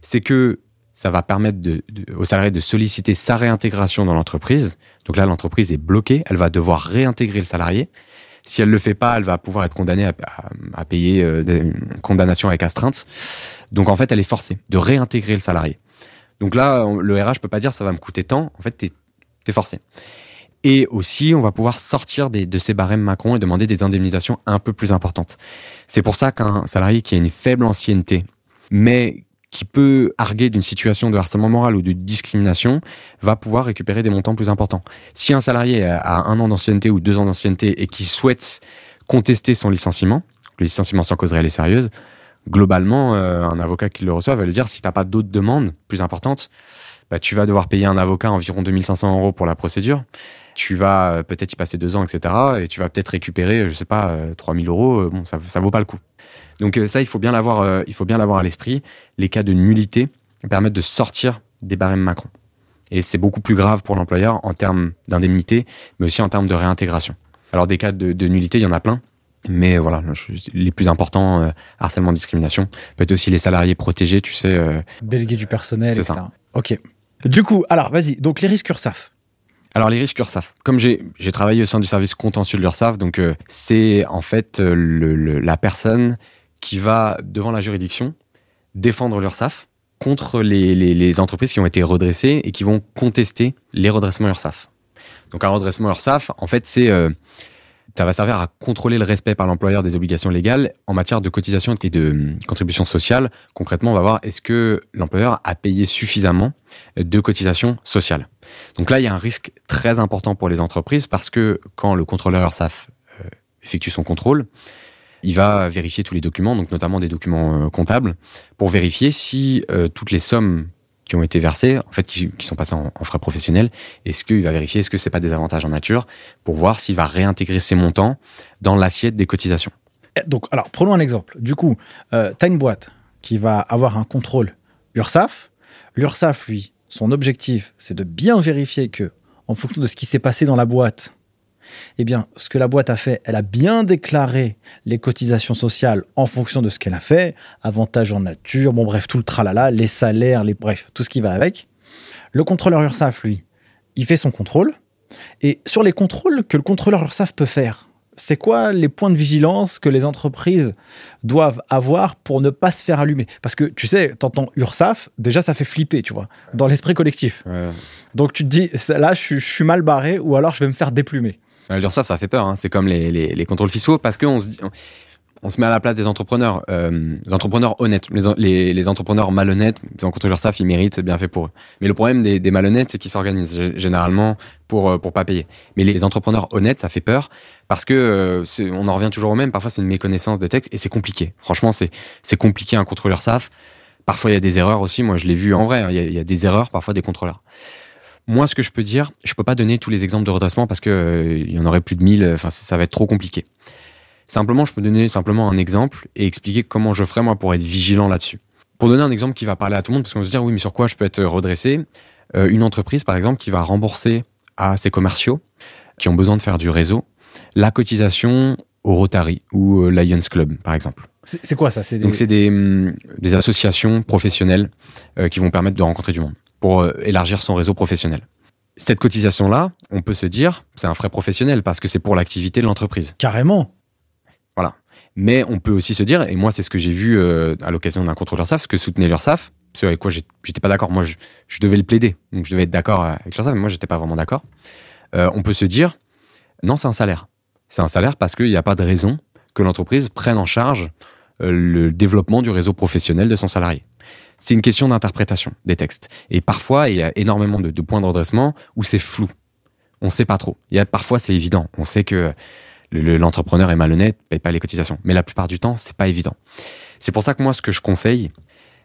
c'est que ça va permettre de, au salarié de solliciter sa réintégration dans l'entreprise. Donc là, l'entreprise est bloquée, elle va devoir réintégrer le salarié. Si elle le fait pas, elle va pouvoir être condamnée à, payer euh, une condamnation avec astreinte. Donc en fait, elle est forcée de réintégrer le salarié. Donc là, le RH peut pas dire ça va me coûter tant. En fait, t'es es forcé. Et aussi, on va pouvoir sortir de ces barèmes Macron et demander des indemnisations un peu plus importantes. C'est pour ça qu'un salarié qui a une faible ancienneté, mais qui peut arguer d'une situation de harcèlement moral ou de discrimination, va pouvoir récupérer des montants plus importants. Si un salarié a un an d'ancienneté ou deux ans d'ancienneté et qui souhaite contester son licenciement, le licenciement sans cause réelle et sérieuse, globalement, euh, un avocat qui le reçoit va lui dire si t'as pas d'autres demandes plus importantes, bah, tu vas devoir payer un avocat environ 2500 euros pour la procédure. Tu vas euh, peut-être y passer deux ans, etc. Et tu vas peut-être récupérer, je sais pas, 3000 euh, euros. Euh, bon, ça, ça vaut pas le coup. Donc ça, il faut bien l'avoir, il faut bien l'avoir à l'esprit. Les cas de nullité permettent de sortir des barèmes Macron. Et c'est beaucoup plus grave pour l'employeur en termes d'indemnité, mais aussi en termes de réintégration. Alors des cas de, nullité, il y en a plein. Mais voilà, les plus importants, harcèlement, discrimination, peut-être aussi les salariés protégés, tu sais. Euh, Délégués du personnel, etc. Ça. Ok. Du coup, alors vas-y, donc les risques URSAF. Alors les risques URSAF, comme j'ai travaillé au sein du service contentieux de l'URSAF, donc euh, c'est en fait euh, la personne qui va devant la juridiction défendre l'URSAF contre les, les, entreprises qui ont été redressées et qui vont contester les redressements URSAF. Donc un redressement URSAF, en fait, c'est euh, Ça va servir à contrôler le respect par l'employeur des obligations légales en matière de cotisation et de hum, contribution sociale. Concrètement, on va voir est-ce que l'employeur a payé suffisamment de cotisations sociales? Donc là, il y a un risque très important pour les entreprises parce que quand le contrôleur SAF euh, effectue son contrôle, il va vérifier tous les documents, donc notamment des documents euh, comptables, pour vérifier si euh, toutes les sommes qui ont été versées, en fait, qui, sont passées en, frais professionnels, est-ce qu'il va vérifier est-ce que c'est pas des avantages en nature pour voir s'il va réintégrer ces montants dans l'assiette des cotisations? Donc, alors, prenons un exemple. Du coup, euh, tu as une boîte qui va avoir un contrôle URSAF. L'URSAF, lui, son objectif, c'est de bien vérifier que, en fonction de ce qui s'est passé dans la boîte, eh bien, ce que la boîte a fait, elle a bien déclaré les cotisations sociales en fonction de ce qu'elle a fait, avantages en nature, bon bref, tout le tralala, les salaires, les bref, tout ce qui va avec. Le contrôleur URSAF, lui, il fait son contrôle. Et sur les contrôles que le contrôleur URSAF peut faire, c'est quoi les points de vigilance que les entreprises doivent avoir pour ne pas se faire allumer? Parce que tu sais, t'entends URSAF, déjà ça fait flipper, tu vois, dans l'esprit collectif. Donc tu te dis, là je suis mal barré ou alors je vais me faire déplumer. L'URSSAF, ça fait peur. Hein. C'est comme les, les, les, contrôles fiscaux parce qu'on se on se met à la place des entrepreneurs, euh, des entrepreneurs honnêtes. Les, les, entrepreneurs malhonnêtes, en contre l'URSSAF, ils méritent, c'est bien fait pour eux. Mais le problème des, des malhonnêtes, c'est qu'ils s'organisent généralement pour euh, pour pas payer. Mais les entrepreneurs honnêtes, ça fait peur parce que euh, on en revient toujours au même. Parfois, c'est une méconnaissance de texte et c'est compliqué. Franchement, c'est c'est compliqué un contrôleur SAF. Parfois, il y a des erreurs aussi. Moi, je l'ai vu en vrai. Hein. Il y a des erreurs parfois des contrôleurs. Moi, ce que je peux dire, je peux pas donner tous les exemples de redressement parce que euh, il y en aurait plus de 1000. Enfin, ça va être trop compliqué. Simplement, je peux donner simplement un exemple et expliquer comment je ferais moi pour être vigilant là-dessus. Pour donner un exemple qui va parler à tout le monde, parce qu'on va se dire oui, mais sur quoi je peux être redressé euh, Une entreprise, par exemple, qui va rembourser à ses commerciaux qui ont besoin de faire du réseau la cotisation au Rotary ou euh, Lions Club, par exemple. C'est quoi ça? Des... Donc c'est des, hum, des, associations professionnelles qui vont permettre de rencontrer du monde pour euh, élargir son réseau professionnel. Cette cotisation-là, on peut se dire, c'est un frais professionnel parce que c'est pour l'activité de l'entreprise. Carrément. Voilà. Mais on peut aussi se dire, et moi c'est ce que j'ai vu euh, à l'occasion d'un contrôleur SAF, ce que soutenait l'URSAF, ce avec quoi j'étais pas d'accord. Moi, je, devais le plaider, donc je devais être d'accord avec l'URSAF, mais moi j'étais pas vraiment d'accord. Euh, on peut se dire, non, c'est un salaire. C'est un salaire parce qu'il n'y a pas de raison que l'entreprise prenne en charge le développement du réseau professionnel de son salarié c'est une question d'interprétation des textes. Et parfois, il y a énormément de, points de redressement où c'est flou. On ne sait pas trop. Il y a parfois, c'est évident. On sait que l'entrepreneur est malhonnête, paye pas les cotisations. Mais la plupart du temps, c'est pas évident. C'est pour ça que moi, ce que je conseille,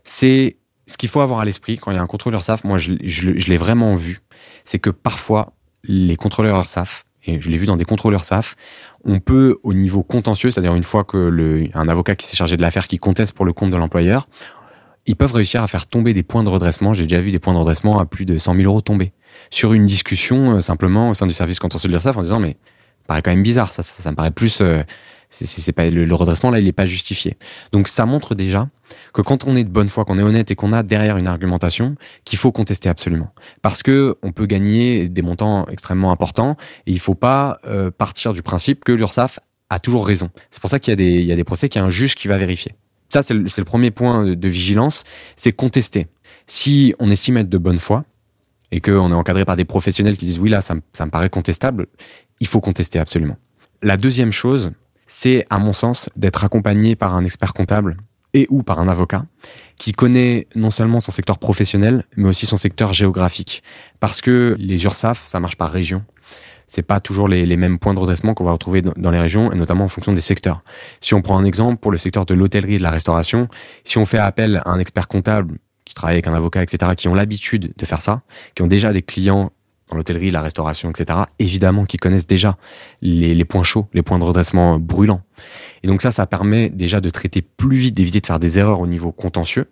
c'est ce qu'il faut avoir à l'esprit quand il y a un contrôleur SAF. Moi, je, l'ai vraiment vu. C'est que parfois, les contrôleurs SAF, et je l'ai vu dans des contrôleurs SAF, on peut, au niveau contentieux, c'est-à-dire une fois que un avocat qui s'est chargé de l'affaire qui conteste pour le compte de l'employeur, ils peuvent réussir à faire tomber des points de redressement. J'ai déjà vu des points de redressement à plus de 100 000 euros tomber sur une discussion euh, simplement au sein du service contentieux de l'URSSAF en disant mais ça paraît quand même bizarre, ça, ça, me paraît plus, euh, c'est pas le, redressement là, il n'est pas justifié. Donc ça montre déjà que quand on est de bonne foi, qu'on est honnête et qu'on a derrière une argumentation, qu'il faut contester absolument, parce que on peut gagner des montants extrêmement importants et il faut pas euh, partir du principe que l'URSSAF a toujours raison. C'est pour ça qu'il y a des il y a des procès qu'il y a un juge qui va vérifier. Ça, c'est le, premier point de, vigilance, c'est contester. Si on estime être de bonne foi et qu'on est encadré par des professionnels qui disent oui là, ça, me paraît contestable, il faut contester absolument. La deuxième chose, c'est à mon sens d'être accompagné par un expert comptable et ou par un avocat qui connaît non seulement son secteur professionnel, mais aussi son secteur géographique. Parce que les URSAF, ça marche par région c'est pas toujours les, mêmes points de redressement qu'on va retrouver dans, les régions et notamment en fonction des secteurs. Si on prend un exemple pour le secteur de l'hôtellerie et de la restauration, si on fait appel à un expert comptable qui travaille avec un avocat, etc., qui ont l'habitude de faire ça, qui ont déjà des clients dans l'hôtellerie, la restauration, etc., évidemment qui connaissent déjà les, les, points chauds, les points de redressement brûlants. Et donc ça, ça permet déjà de traiter plus vite, d'éviter de faire des erreurs au niveau contentieux.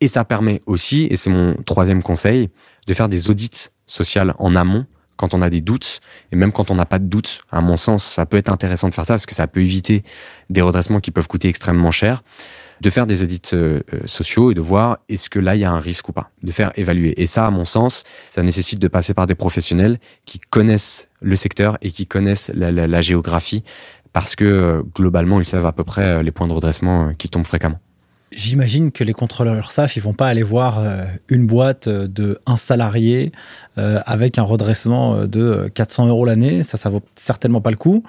Et ça permet aussi, et c'est mon troisième conseil, de faire des audits sociaux en amont quand on a des doutes, et même quand on n'a pas de doutes, à mon sens, ça peut être intéressant de faire ça parce que ça peut éviter des redressements qui peuvent coûter extrêmement cher, de faire des audits euh, euh, sociaux et de voir est-ce que là il y a un risque ou pas, de faire évaluer. Et ça, à mon sens, ça nécessite de passer par des professionnels qui connaissent le secteur et qui connaissent la, géographie parce que euh, globalement ils savent à peu près les points de redressement qui tombent fréquemment. J'imagine que les contrôleurs SAF, ils vont pas aller voir euh, une boîte de un salarié euh, avec un redressement de 400 euros l'année. Ça, ça vaut certainement pas le coup.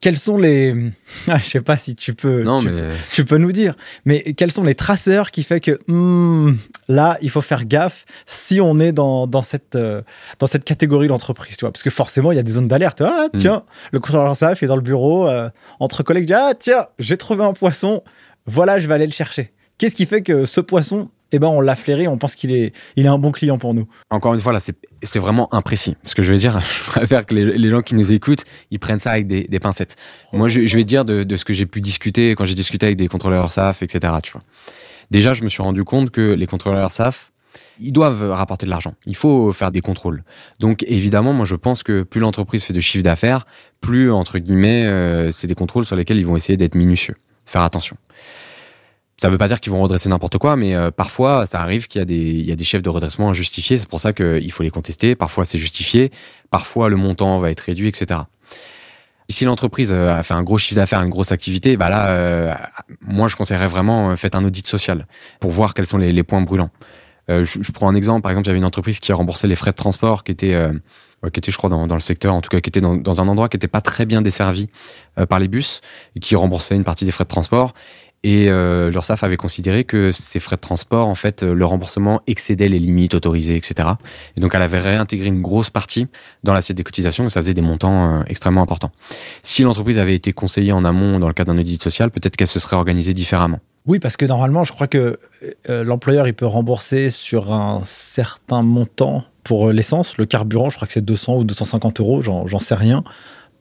quels sont les. Ah, je sais pas si tu peux. Non, tu, mais tu peux nous dire. Mais quels sont les traceurs qui fait que hmm, là, il faut faire gaffe si on est dans, dans cette, euh, dans cette catégorie d'entreprise, tu vois? Parce que forcément, il y a des zones d'alerte. Ah, Mm. tiens, le contrôleur SAF est dans le bureau, euh, entre collègues, il dit, ah, tiens, j'ai trouvé un poisson, voilà, je vais aller le chercher. Qu'est-ce qui fait que ce poisson, eh ben, on l'a flairé, on pense qu'il est, il est un bon client pour nous encore une fois, là, c'est vraiment imprécis. Ce que je veux dire, je préfère que les, les gens qui nous écoutent, ils prennent ça avec des, des pincettes. Moi, je, vais dire de, de ce que j'ai pu discuter quand j'ai discuté avec des contrôleurs SAF, etc. Tu vois. Déjà, je me suis rendu compte que les contrôleurs SAF, ils doivent rapporter de l'argent. Il faut faire des contrôles. Donc, évidemment, moi, je pense que plus l'entreprise fait de chiffre d'affaires, plus, entre guillemets, euh, c'est des contrôles sur lesquels ils vont essayer d'être minutieux, faire attention. Ça veut pas dire qu'ils vont redresser n'importe quoi, mais euh, parfois, ça arrive qu'il y a des, y a des chefs de redressement injustifiés. C'est pour ça qu'il faut les contester. Parfois, c'est justifié. Parfois, le montant va être réduit, etc. Si l'entreprise euh, a fait un gros chiffre d'affaires, une grosse activité, bah là, euh, moi, je conseillerais vraiment euh, faites un audit social pour voir quels sont les, les points brûlants. Euh, je, je prends un exemple. Par exemple, il y avait une entreprise qui a remboursé les frais de transport, qui était, qui était, je crois, dans, dans le secteur, en tout cas, qui était dans, dans un endroit qui n'était pas très bien desservi euh, par les bus, et qui remboursait une partie des frais de transport. Et euh, l'URSSAF avait considéré que ces frais de transport, en fait, euh, le remboursement excédait les limites autorisées, etc. Et donc, elle avait réintégré une grosse partie dans l'assiette des cotisations, et ça faisait des montants euh, extrêmement importants. Si l'entreprise avait été conseillée en amont dans le cadre d'un audit social, peut-être qu'elle se serait organisée différemment. Oui, parce que normalement, je crois que euh, l'employeur, il peut rembourser sur un certain montant pour euh, l'essence. Le carburant, je crois que c'est 200 ou 250 euros, j'en sais rien,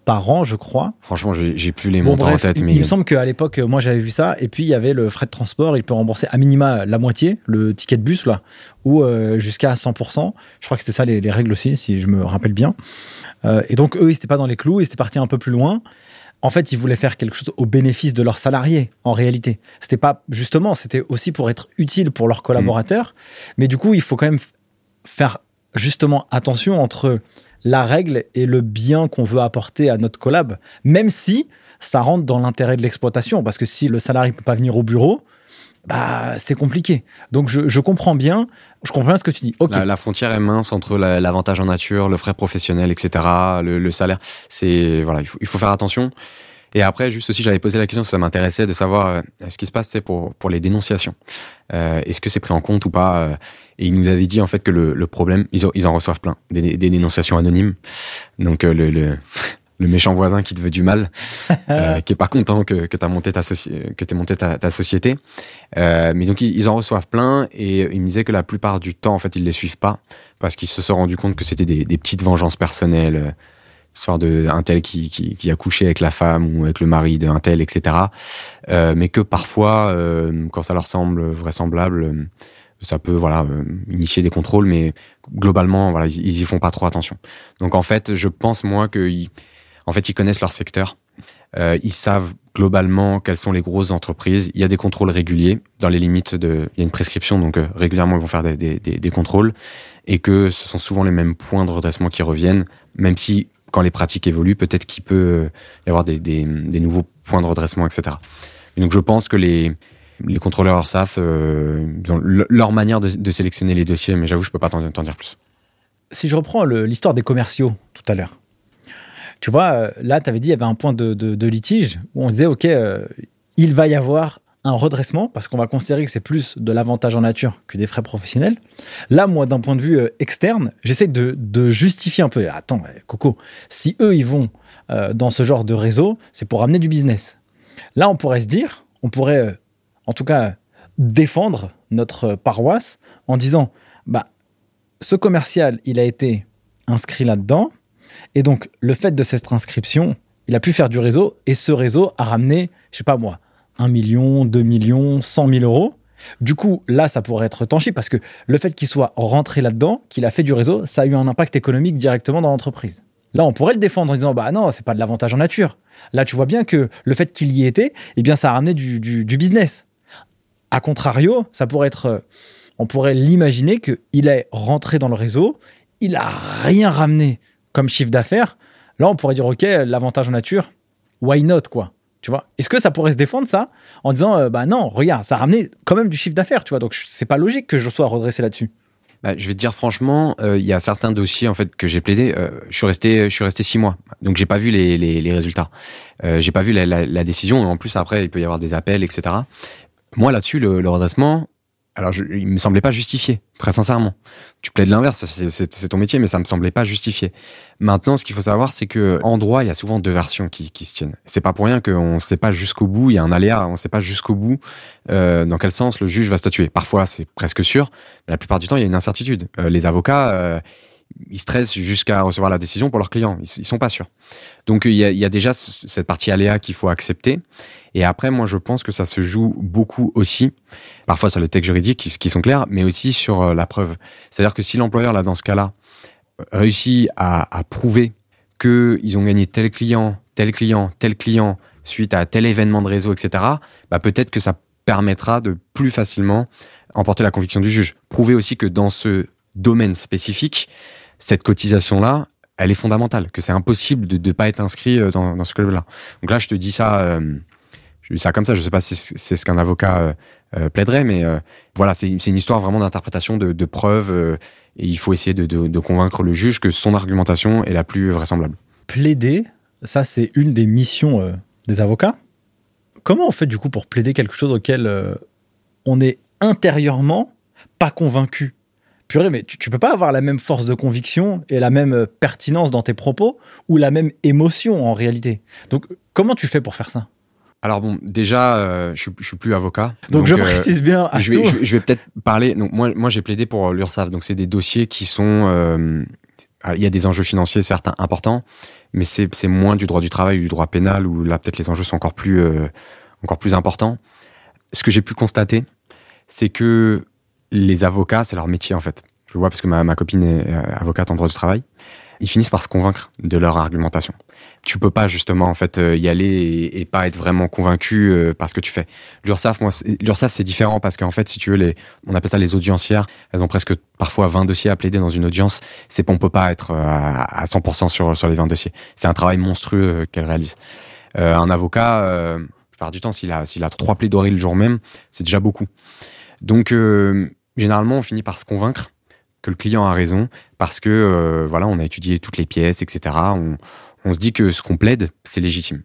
par an, je crois. Franchement, j'ai plus les Bon, montants bref, en tête, il, mais il me semble qu'à l'époque, euh, moi, j'avais vu ça. Et puis, il y avait le frais de transport. Il peut rembourser à minima la moitié, le ticket de bus, là, ou euh, jusqu'à 100%. Je crois que c'était ça les, les règles aussi, si je me rappelle bien. Euh, et donc, eux, ils n'étaient pas dans les clous. Ils étaient partis un peu plus loin. En fait, ils voulaient faire quelque chose au bénéfice de leurs salariés, en réalité. C'était pas, justement, c'était aussi pour être utile pour leurs collaborateurs. Mais du coup, il faut quand même faire justement attention entre la règle et le bien qu'on veut apporter à notre collab, même si ça rentre dans l'intérêt de l'exploitation. Parce que si le salarié ne peut pas venir au bureau, bah, c'est compliqué. Donc, je, je comprends bien, je comprends ce que tu dis. Ok, La, frontière est mince entre la- l'avantage en nature, le frais professionnel, etc., le, le salaire. C'est voilà, il faut, il faut faire attention. Et après, juste aussi, j'avais posé la question, ça m'intéressait de savoir euh, ce qui se passe, c'est pour pour les dénonciations. Euh, Est-ce que c'est pris en compte ou pas euh, Et il nous avait dit en fait que le, le problème, ils, en- ils en reçoivent plein, des, des dénonciations anonymes. Donc euh, le, le le méchant voisin qui te veut du mal, euh, qui est pas content que, que tu monté ta, que t'aies monté ta, ta société. Euh, mais donc ils, ils en reçoivent plein et il me disait que la plupart du temps en fait ils les suivent pas parce qu'ils se sont rendus compte que c'était des, des petites vengeances personnelles, euh, histoire de un tel qui, qui, qui a couché avec la femme ou avec le mari d'un tel, etc. Euh, mais que parfois, euh, quand ça leur semble vraisemblable, euh, ça peut voilà euh, initier des contrôles, mais globalement voilà ils, ils y font pas trop attention. Donc en fait, je pense moi qu'ils en fait ils connaissent leur secteur. Euh, ils savent globalement quelles sont les grosses entreprises. Il y a des contrôles réguliers dans les limites de. Il y a une prescription, donc euh, régulièrement ils vont faire des, contrôles et que ce sont souvent les mêmes points de redressement qui reviennent, même si quand les pratiques évoluent, peut-être qu'il peut y avoir des, nouveaux points de redressement, etc. Et donc je pense que les contrôleurs SAF, euh, ont le- leur manière de, sélectionner les dossiers, mais j'avoue, je peux pas t'en dire plus. si je reprends l'histoire des commerciaux tout à l'heure, tu vois, euh, là, tu avais dit il y avait un point de, litige où on disait, OK, euh, il va y avoir un redressement parce qu'on va considérer que c'est plus de l'avantage en nature que des frais professionnels. Là, moi, d'un point de vue euh, externe, j'essaie de, justifier un peu. Attends, Coco, si eux, ils vont dans ce genre de réseau, c'est pour amener du business. Là, on pourrait se dire, on pourrait, en tout cas, défendre notre paroisse en disant, bah, ce commercial, il a été inscrit là-dedans. Et donc, le fait de cette inscription, il a pu faire du réseau. Et ce réseau a ramené, je sais pas moi, 1 million, 2 millions, 100 000 euros. Du coup, là, ça pourrait être tangible parce que le fait qu'il soit rentré là-dedans, qu'il a fait du réseau, ça a eu un impact économique directement dans l'entreprise. Là, on pourrait le défendre en disant, bah non, c'est pas de l'avantage en nature. Là, tu vois bien que le fait qu'il y était, eh bien, ça a ramené du, business. A contrario, ça pourrait être, euh, on pourrait l'imaginer qu'il est rentré dans le réseau, il a rien ramené comme chiffre d'affaires. Là, on pourrait dire, OK, l'avantage en nature, why not, quoi. Tu vois? Est-ce que ça pourrait se défendre, ça, en disant, euh, bah non, regarde, ça a ramené quand même du chiffre d'affaires, tu vois? Donc, c'est pas logique que je sois redressé là-dessus. bah, je vais te dire franchement, euh, il y a certains dossiers en fait que j'ai plaidé. Euh, je suis resté, je suis resté six mois, donc j'ai pas vu les, les, les résultats. J'ai pas vu la, la, la, décision. En plus, après, il peut y avoir des appels, etc. Moi, là-dessus, le redressement, alors je, il me semblait pas justifié, très sincèrement. Tu plaides l'inverse parce que c'est ton métier, mais ça me semblait pas justifié. Maintenant, ce qu'il faut savoir, c'est que en droit, il y a souvent deux versions qui, qui se tiennent. C'est pas pour rien qu'on ne sait pas jusqu'au bout. Il y a un aléa, on ne sait pas jusqu'au bout euh, dans quel sens le juge va statuer. Parfois, c'est presque sûr, mais la plupart du temps, il y a une incertitude. Euh, les avocats, euh, ils stressent jusqu'à recevoir la décision pour leurs clients. Ils, ils sont pas sûrs. Donc il y a, déjà cette partie aléa qu'il faut accepter. Et après, moi, je pense que ça se joue beaucoup aussi, parfois sur les textes juridiques qui, qui sont clairs, mais aussi sur euh, la preuve. C'est-à-dire que si l'employeur, là, dans ce cas-là, réussit à, à prouver qu'ils ont gagné tel client, tel client, tel client, suite à tel événement de réseau, etc., bah, peut-être que ça permettra de plus facilement emporter la conviction du juge. Prouver aussi que dans ce domaine spécifique, cette cotisation-là, elle est fondamentale, que c'est impossible de ne pas être inscrit euh, dans, ce club-là. Donc là, je te dis ça, euh, ça comme ça. Je sais pas si c'est ce qu'un avocat euh, plaiderait, mais voilà, c'est une histoire vraiment d'interprétation, de, preuves, et il faut essayer de, convaincre le juge que son argumentation est la plus vraisemblable. Plaider, ça c'est une des missions des avocats. Comment on fait du coup pour plaider quelque chose auquel on est intérieurement pas convaincu? Purée, mais tu, tu peux pas avoir la même force de conviction et la même euh, pertinence dans tes propos ou la même émotion en réalité. Donc, comment tu fais pour faire ça? Alors bon, déjà, euh, je, je suis plus avocat. Donc, je précise bien à je vais, tout. je, je vais peut-être parler. Donc moi, moi, j'ai plaidé pour l'URSSAF. Donc c'est des dossiers qui sont. euh, il y a des enjeux financiers certes importants, mais c'est c'est moins du droit du travail ou du droit pénal où là peut-être les enjeux sont encore plus euh, encore plus importants. Ce que j'ai pu constater, c'est que les avocats, c'est leur métier en fait. Je le vois parce que ma, ma copine est euh, avocate en droit du travail. Ils finissent par se convaincre de leur argumentation. Tu peux pas justement en fait euh, y aller et, et pas être vraiment convaincu euh, par ce que tu fais. L'URSSAF, moi, l'URSSAF c'est différent parce qu'en fait, si tu veux, les, on appelle ça les audiencières. Elles ont presque parfois 20 dossiers à plaider dans une audience. C'est on peut pas être à, à 100% sur sur les 20 dossiers. C'est un travail monstrueux qu'elles réalisent. Un avocat, plupart du temps, s'il a s'il a trois plaidoiries le jour même, c'est déjà beaucoup. Donc généralement, on finit par se convaincre que le client a raison parce que euh, voilà, on a étudié toutes les pièces, etc. On, se dit que ce qu'on plaide, c'est légitime.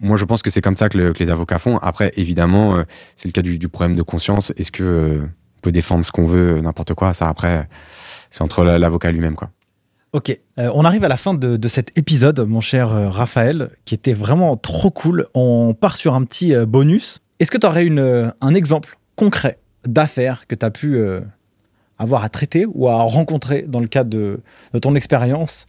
Moi, je pense que c'est comme ça que, le- que les avocats font. Après, évidemment, euh, c'est le cas du, problème de conscience. Est-ce que euh, on peut défendre ce qu'on veut, n'importe quoi? Ça, après, c'est entre la- l'avocat lui-même, quoi. Ok, on arrive à la fin de, cet épisode, mon cher Raphaël, qui était vraiment trop cool. On part sur un petit bonus. Est-ce que tu aurais une, un exemple concret d'affaires que tu as pu euh, avoir à traiter ou à rencontrer dans le cadre de, ton expérience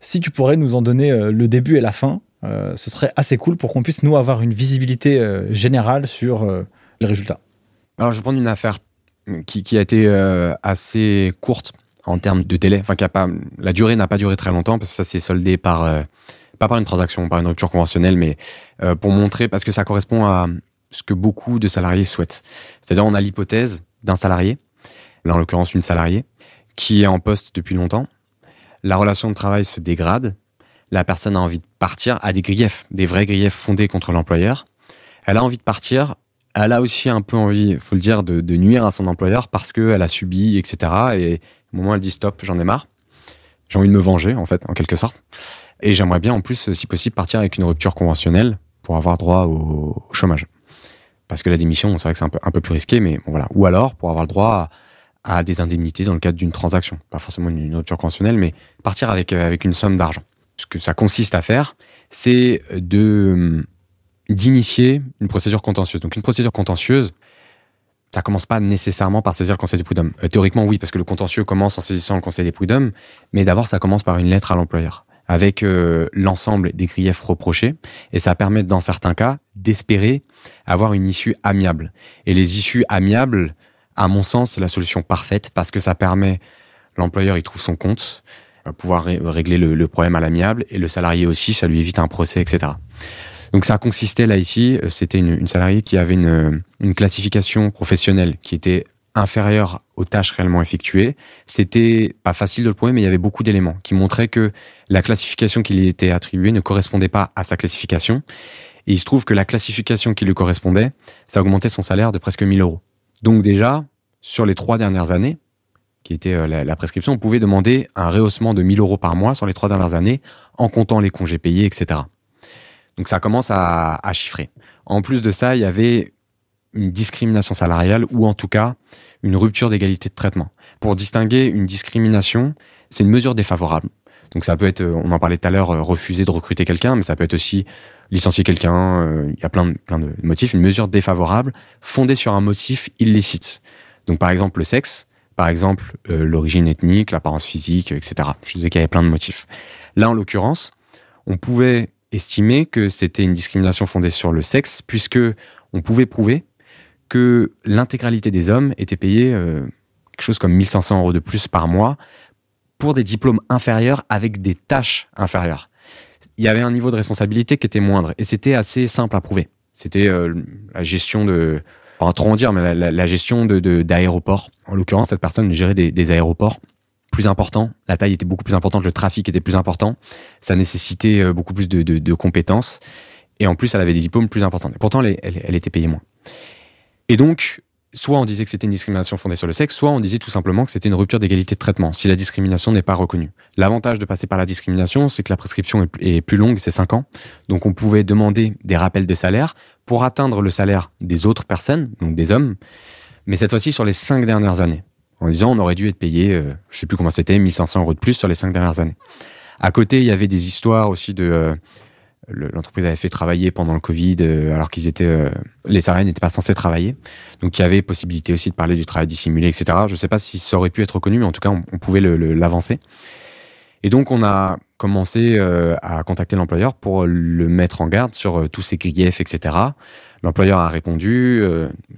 Si tu pourrais nous en donner euh, le début et la fin, euh, ce serait assez cool pour qu'on puisse nous avoir une visibilité générale sur les résultats. Alors, je vais prendre une affaire qui, qui a été assez courte en termes de délai. Enfin, qui a pas, la durée n'a pas duré très longtemps parce que ça s'est soldé par, pas par une transaction, par une rupture conventionnelle, mais pour montrer, parce que ça correspond à ce que beaucoup de salariés souhaitent. C'est-à-dire, on a l'hypothèse d'un salarié, là en l'occurrence une salariée, qui est en poste depuis longtemps. La relation de travail se dégrade. La personne a envie de partir, a des griefs, des vrais griefs fondés contre l'employeur. Elle a envie de partir, elle a aussi un peu envie, faut le dire, de, de nuire à son employeur parce qu'elle a subi, etc. Et au moment où elle dit stop, j'en ai marre. J'ai envie de me venger, en fait, en quelque sorte. Et j'aimerais bien, en plus, si possible, partir avec une rupture conventionnelle pour avoir droit au, au chômage. Parce que la démission, c'est vrai que c'est un peu, plus risqué, mais bon, voilà. Ou alors, pour avoir le droit à, des indemnités dans le cadre d'une transaction. Pas forcément une, rupture conventionnelle, mais partir avec, euh, avec une somme d'argent. Ce que ça consiste à faire, c'est de d'initier une procédure contentieuse. Donc une procédure contentieuse, ça commence pas nécessairement par saisir le Conseil des prud'hommes. Euh, théoriquement, oui, parce que le contentieux commence en saisissant le Conseil des prud'hommes, mais d'abord, ça commence par une lettre à l'employeur, avec euh, l'ensemble des griefs reprochés, et ça permet, dans certains cas, d'espérer avoir une issue amiable. Et les issues amiables, à mon sens, c'est la solution parfaite, parce que ça permet, l'employeur, il trouve son compte, va pouvoir ré- régler le, le problème à l'amiable, et le salarié aussi, ça lui évite un procès, etc. Donc ça consistait là ici, euh, c'était une, une salariée qui avait une, une classification professionnelle qui était inférieure aux tâches réellement effectuées. C'était pas facile de le prouver, mais il y avait beaucoup d'éléments qui montraient que la classification qui lui était attribuée ne correspondait pas à sa classification. Et il se trouve que la classification qui lui correspondait, ça augmentait son salaire de presque 1000 euros. Donc déjà, sur les trois dernières années, qui était euh, la, prescription, on pouvait demander un rehaussement de 1000 euros par mois sur les trois dernières années, en comptant les congés payés, etc. Donc ça commence à, à chiffrer. En plus de ça, il y avait une discrimination salariale ou en tout cas une rupture d'égalité de traitement. Pour distinguer une discrimination, c'est une mesure défavorable. Donc ça peut être, on en parlait tout à l'heure, refuser de recruter quelqu'un, mais ça peut être aussi licencier quelqu'un. Euh, il y a plein de, plein de motifs. Une mesure défavorable fondée sur un motif illicite. Donc par exemple le sexe, par exemple euh, l'origine ethnique, l'apparence physique, etc. Je disais qu'il y avait plein de motifs. Là en l'occurrence, on pouvait estimer que c'était une discrimination fondée sur le sexe, puisque on pouvait prouver que l'intégralité des hommes était payée euh, quelque chose comme 1500 euros de plus par mois pour des diplômes inférieurs avec des tâches inférieures. Il y avait un niveau de responsabilité qui était moindre et c'était assez simple à prouver. C'était euh, la gestion de, pas trop en dire, mais la, gestion de d'aéroports. En l'occurrence, cette personne gérait des, aéroports plus importants. La taille était beaucoup plus importante, le trafic était plus important. Ça nécessitait euh, beaucoup plus de, de, de compétences. Et en plus, elle avait des diplômes plus importants. Et pourtant, elle était payée moins. Et donc, soit on disait que c'était une discrimination fondée sur le sexe, soit on disait tout simplement que c'était une rupture d'égalité de traitement, si la discrimination n'est pas reconnue. L'avantage de passer par la discrimination, c'est que la prescription est plus longue, c'est 5 ans. Donc on pouvait demander des rappels de salaire pour atteindre le salaire des autres personnes, donc des hommes, mais cette fois-ci sur les 5 dernières années. En disant on aurait dû être payé, euh, je sais plus comment c'était, 1500 euros de plus sur les 5 dernières années. À côté, il y avait des histoires aussi de... Euh, l'entreprise avait fait travailler pendant le Covid euh, alors qu'ils étaient euh, les salariés n'étaient pas censés travailler. Donc il y avait possibilité aussi de parler du travail dissimulé etc je ne sais pas si ça aurait pu être reconnu mais en tout cas on, pouvait l'avancer. Et donc on a commencé euh, à contacter l'employeur pour le mettre en garde sur tous ces griefs etc l'employeur a répondu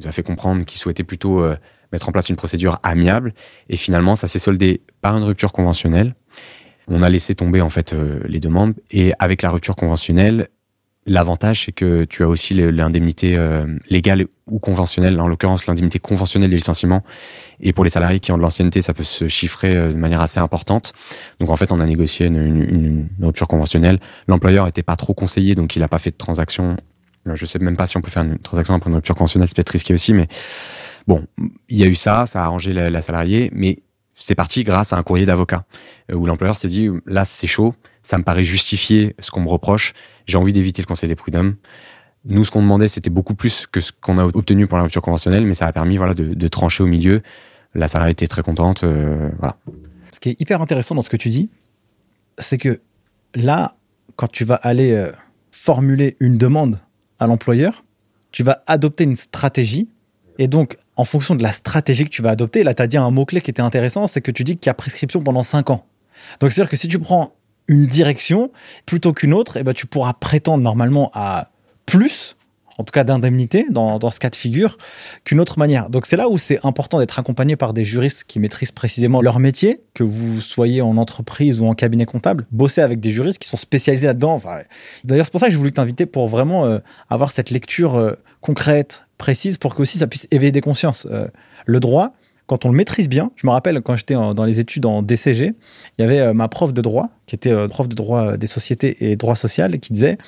nous a fait comprendre qu'il souhaitait plutôt mettre en place une procédure amiable. Et finalement ça s'est soldé par une rupture conventionnelle on a laissé tomber en fait euh, les demandes et avec la rupture conventionnelle, l'avantage c'est que tu as aussi l'indemnité euh, légale ou conventionnelle, en l'occurrence l'indemnité conventionnelle des licenciements. Et pour les salariés qui ont de l'ancienneté, ça peut se chiffrer euh, de manière assez importante. Donc en fait, on a négocié une, une, rupture conventionnelle. L'employeur était pas trop conseillé, donc il a pas fait de transaction. Je sais même pas si on peut faire une transaction après une rupture conventionnelle, c'est peut-être risqué aussi, mais bon, il y a eu ça, ça a arrangé la, la salariée, mais c'est parti grâce à un courrier d'avocat euh, où l'employeur s'est dit là c'est chaud, ça me paraît justifier ce qu'on me reproche, j'ai envie d'éviter le conseil des prud'hommes. Nous, ce qu'on demandait, c'était beaucoup plus que ce qu'on a obtenu pour la rupture conventionnelle, mais ça a permis voilà de, trancher au milieu. La salariée était très contente. Euh, voilà. Ce qui est hyper intéressant dans ce que tu dis, c'est que là, quand tu vas aller euh, formuler une demande à l'employeur, tu vas adopter une stratégie et donc en fonction de la stratégie que tu vas adopter, là, tu as dit un mot-clé qui était intéressant, c'est que tu dis qu'il y a prescription pendant 5 ans. Donc, c'est-à-dire que si tu prends une direction plutôt qu'une autre, eh ben, tu pourras prétendre normalement à plus, en tout cas d'indemnité, dans, ce cas de figure, qu'une autre manière. Donc, c'est là où c'est important d'être accompagné par des juristes qui maîtrisent précisément leur métier, que vous soyez en entreprise ou en cabinet comptable, bosser avec des juristes qui sont spécialisés là-dedans. D'ailleurs, c'est pour ça que j'ai voulu t'inviter pour vraiment euh, avoir cette lecture euh, concrète, précise pour qu'aussi ça puisse éveiller des consciences. Euh, le droit, quand on le maîtrise bien, je me rappelle quand j'étais dans les études en DCG, il y avait euh, ma prof de droit, qui était euh, prof de droit des sociétés et droit social, qui disait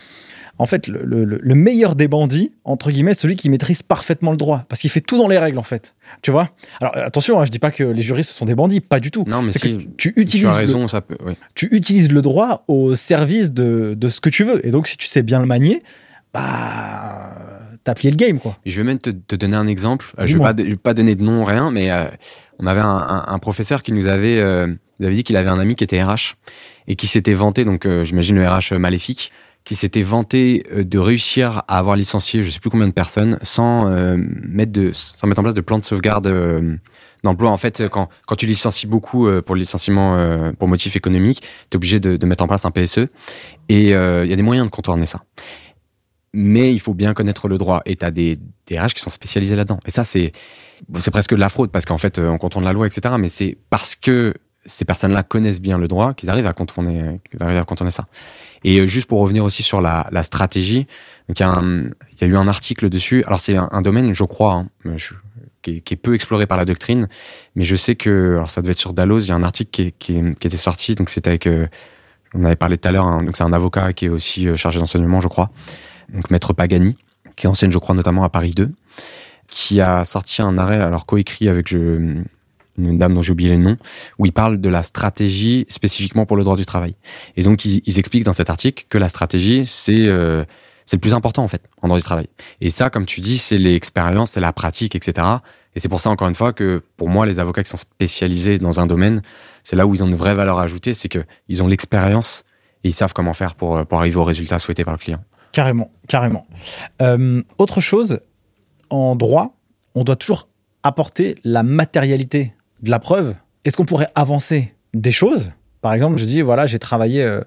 en fait, le, meilleur des bandits, entre guillemets, celui qui maîtrise parfaitement le droit, parce qu'il fait tout dans les règles, en fait. Tu vois? Alors attention, hein, je dis pas que les juristes sont des bandits, pas du tout. Non, mais si, que tu utilises, raison, le, ça peut, tu utilises le droit au service de, de, ce que tu veux. Et donc, si tu sais bien le manier, bah t'as plié le game, quoi. Je vais même te, donner un exemple. Euh, je vais, pas, vais pas donner de nom, rien, mais euh, on avait un, professeur qui nous avait, euh, avait dit qu'il avait un ami qui était RH et qui s'était vanté, donc j'imagine le RH maléfique, qui s'était vanté de réussir à avoir licencié je sais plus combien de personnes sans mettre de sans mettre en place de plan de sauvegarde d'emploi. En fait, quand, quand tu licencies beaucoup pour le licenciement pour motif économique, tu es obligé de, de, mettre en place un PSE et il y a des moyens de contourner ça mais il faut bien connaître le droit. Et tu as des, des RH qui sont spécialisés là-dedans. Et ça, c'est c'est presque de la fraude, parce qu'en fait, euh, on contourne la loi, etc. Mais c'est parce que ces personnes-là connaissent bien le droit qu'ils arrivent à contourner, qu'ils arrivent à contourner ça. Et euh, juste pour revenir aussi sur la, la stratégie, il y, a y a eu un article dessus. Alors c'est un, domaine, je crois, hein, qui, est, qui, est, peu exploré par la doctrine, mais je sais que, alors ça devait être sur Dalloz, il y a un article qui, qui, qui était sorti, donc c'était avec, euh, on avait parlé tout à l'heure, hein, donc c'est un avocat qui est aussi chargé d'enseignement, je crois, donc Maître Pagani, qui enseigne, je crois, notamment à Paris 2, qui a sorti un arrêt, alors coécrit avec une dame dont j'ai oublié le nom, où il parle de la stratégie spécifiquement pour le droit du travail. Et donc, ils, ils expliquent dans cet article que la stratégie, c'est euh, c'est le plus important en fait en droit du travail. Et ça, comme tu dis, c'est l'expérience, c'est la pratique, etc. Et c'est pour ça, encore une fois, que pour moi, les avocats qui sont spécialisés dans un domaine, c'est là où ils ont une vraie valeur ajoutée, c'est qu'ils ont l'expérience et ils savent comment faire pour, pour arriver au résultat souhaité par le client. Carrément, carrément. Euh, autre chose, en droit, on doit toujours apporter la matérialité de la preuve. Est-ce qu'on pourrait avancer des choses? Par exemple, je dis, voilà, j'ai travaillé euh,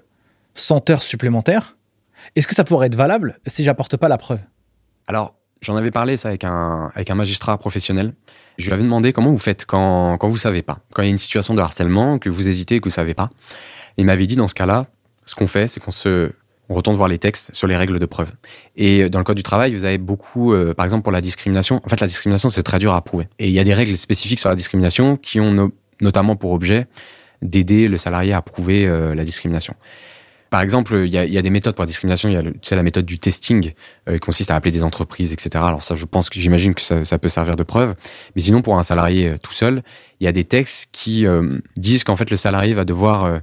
100 heures supplémentaires. Est-ce que ça pourrait être valable si j'apporte pas la preuve? Alors, j'en avais parlé ça avec un, avec un magistrat professionnel. Je lui avais demandé comment vous faites quand, quand vous savez pas. Quand il y a une situation de harcèlement, que vous hésitez que vous savez pas. Il m'avait dit, dans ce cas-là, ce qu'on fait, c'est qu'on se, on retourne voir les textes sur les règles de preuve. Et dans le code du travail, vous avez beaucoup, euh, par exemple pour la discrimination. En fait, la discrimination, c'est très dur à prouver. Et il y a des règles spécifiques sur la discrimination qui ont no- notamment pour objet d'aider le salarié à prouver euh, la discrimination. Par exemple, il y a, des méthodes pour la discrimination. Il y a la méthode du testing euh, qui consiste à appeler des entreprises, etc. Alors ça, je pense que j'imagine que ça, peut servir de preuve. Mais sinon, pour un salarié euh, tout seul, il y a des textes qui euh, disent qu'en fait le salarié va devoir euh,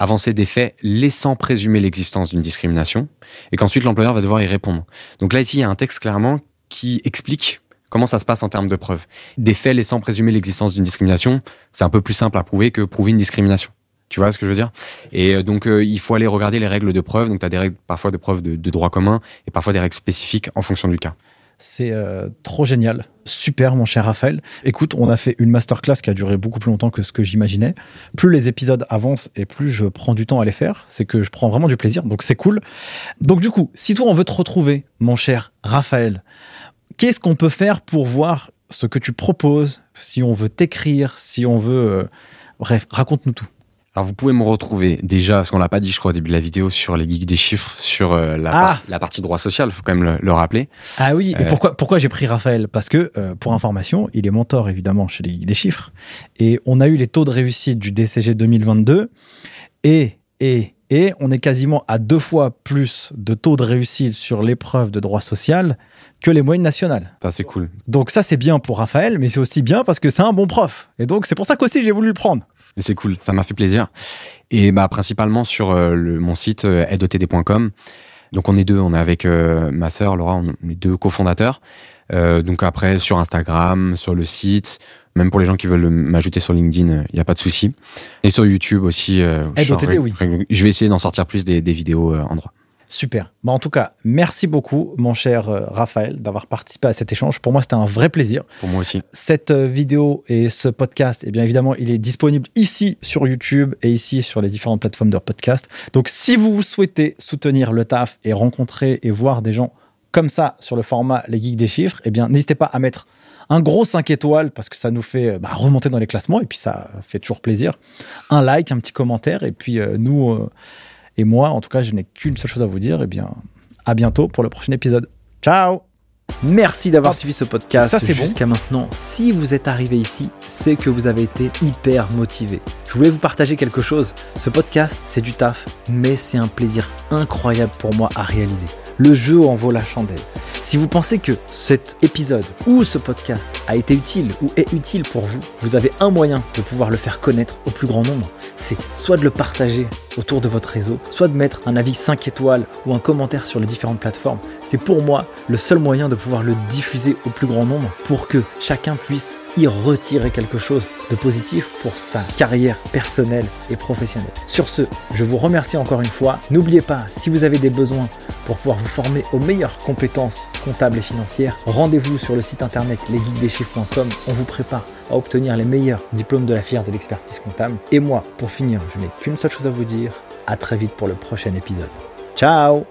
avancer des faits laissant présumer l'existence d'une discrimination et qu'ensuite l'employeur va devoir y répondre. Donc là, ici, il y a un texte clairement qui explique comment ça se passe en termes de preuves. Des faits laissant présumer l'existence d'une discrimination, c'est un peu plus simple à prouver que prouver une discrimination. Tu vois ce que je veux dire? Et euh, donc, euh, il faut aller regarder les règles de preuve. Donc, tu as des règles parfois de preuve de, de droit commun et parfois des règles spécifiques en fonction du cas. C'est euh, trop génial. Super, mon cher Raphaël. Écoute, on a fait une masterclass qui a duré beaucoup plus longtemps que ce que j'imaginais. Plus les épisodes avancent et plus je prends du temps à les faire, c'est que je prends vraiment du plaisir, donc c'est cool. Donc du coup, si toi on veut te retrouver, mon cher Raphaël, qu'est-ce qu'on peut faire pour voir ce que tu proposes, si on veut t'écrire, si on veut... euh, Bref, raconte-nous tout. Alors, vous pouvez me retrouver déjà, parce qu'on l'a pas dit, je crois, au début de la vidéo, sur les geeks des chiffres, sur euh, la, Ah. par- la partie droit social, faut quand même le, le rappeler. Ah oui, et Euh. pourquoi, pourquoi j'ai pris Raphaël? Parce que, euh, pour information, il est mentor évidemment chez les Geeks des chiffres. Et on a eu les taux de réussite du DCG 2022. Et, et, et on est quasiment à deux fois plus de taux de réussite sur l'épreuve de droit social que les moyennes nationales. C'est cool. Donc ça, c'est bien pour Raphaël, mais c'est aussi bien parce que c'est un bon prof. Et donc, c'est pour ça qu'aussi j'ai voulu le prendre. Mais c'est cool, ça m'a fait plaisir. Et bah, principalement sur euh, le, mon site euh, aidotd.com. Donc, on est deux, on est avec euh, ma sœur Laura, on est deux cofondateurs. Euh, donc, après, sur Instagram, sur le site, même pour les gens qui veulent m'ajouter sur LinkedIn, il n'y a pas de souci. Et sur YouTube aussi. euh, je en- oui. Je vais essayer d'en sortir plus des, des vidéos euh, en droit. Super. Bah, en tout cas, merci beaucoup, mon cher euh, Raphaël, d'avoir participé à cet échange. Pour moi, c'était un vrai plaisir. Pour moi aussi. Cette euh, vidéo et ce podcast, eh bien évidemment, il est disponible ici sur YouTube et ici sur les différentes plateformes de podcast. Donc, si vous souhaitez soutenir le taf et rencontrer et voir des gens comme ça sur le format Les Geeks des Chiffres, eh bien, n'hésitez pas à mettre un gros 5 étoiles parce que ça nous fait euh, bah, remonter dans les classements et puis ça fait toujours plaisir. Un like, un petit commentaire et puis euh, nous euh, et moi, en tout cas, je n'ai qu'une seule chose à vous dire. Eh bien, à bientôt pour le prochain épisode. Ciao Merci d'avoir suivi ce podcast Ça, c'est bon. jusqu'à maintenant. Si vous êtes arrivé ici, c'est que vous avez été hyper motivé. Je voulais vous partager quelque chose. Ce podcast, c'est du taf, mais c'est un plaisir incroyable pour moi à réaliser. Le jeu en vaut la chandelle. Si vous pensez que cet épisode ou ce podcast a été utile ou est utile pour vous, vous avez un moyen de pouvoir le faire connaître au plus grand nombre. C'est soit de le partager autour de votre réseau, soit de mettre un avis 5 étoiles ou un commentaire sur les différentes plateformes. C'est pour moi le seul moyen de pouvoir le diffuser au plus grand nombre pour que chacun puisse y retirer quelque chose de positif pour sa carrière personnelle et professionnelle. Sur ce, je vous remercie encore une fois. N'oubliez pas, si vous avez des besoins pour pouvoir vous former aux meilleures compétences comptables et financières, rendez-vous sur le site internet lesgeekdeschiffres.com. On vous prépare à obtenir les meilleurs diplômes de la filière de l'expertise comptable. Et moi, pour finir, je n'ai qu'une seule chose à vous dire. À très vite pour le prochain épisode. Ciao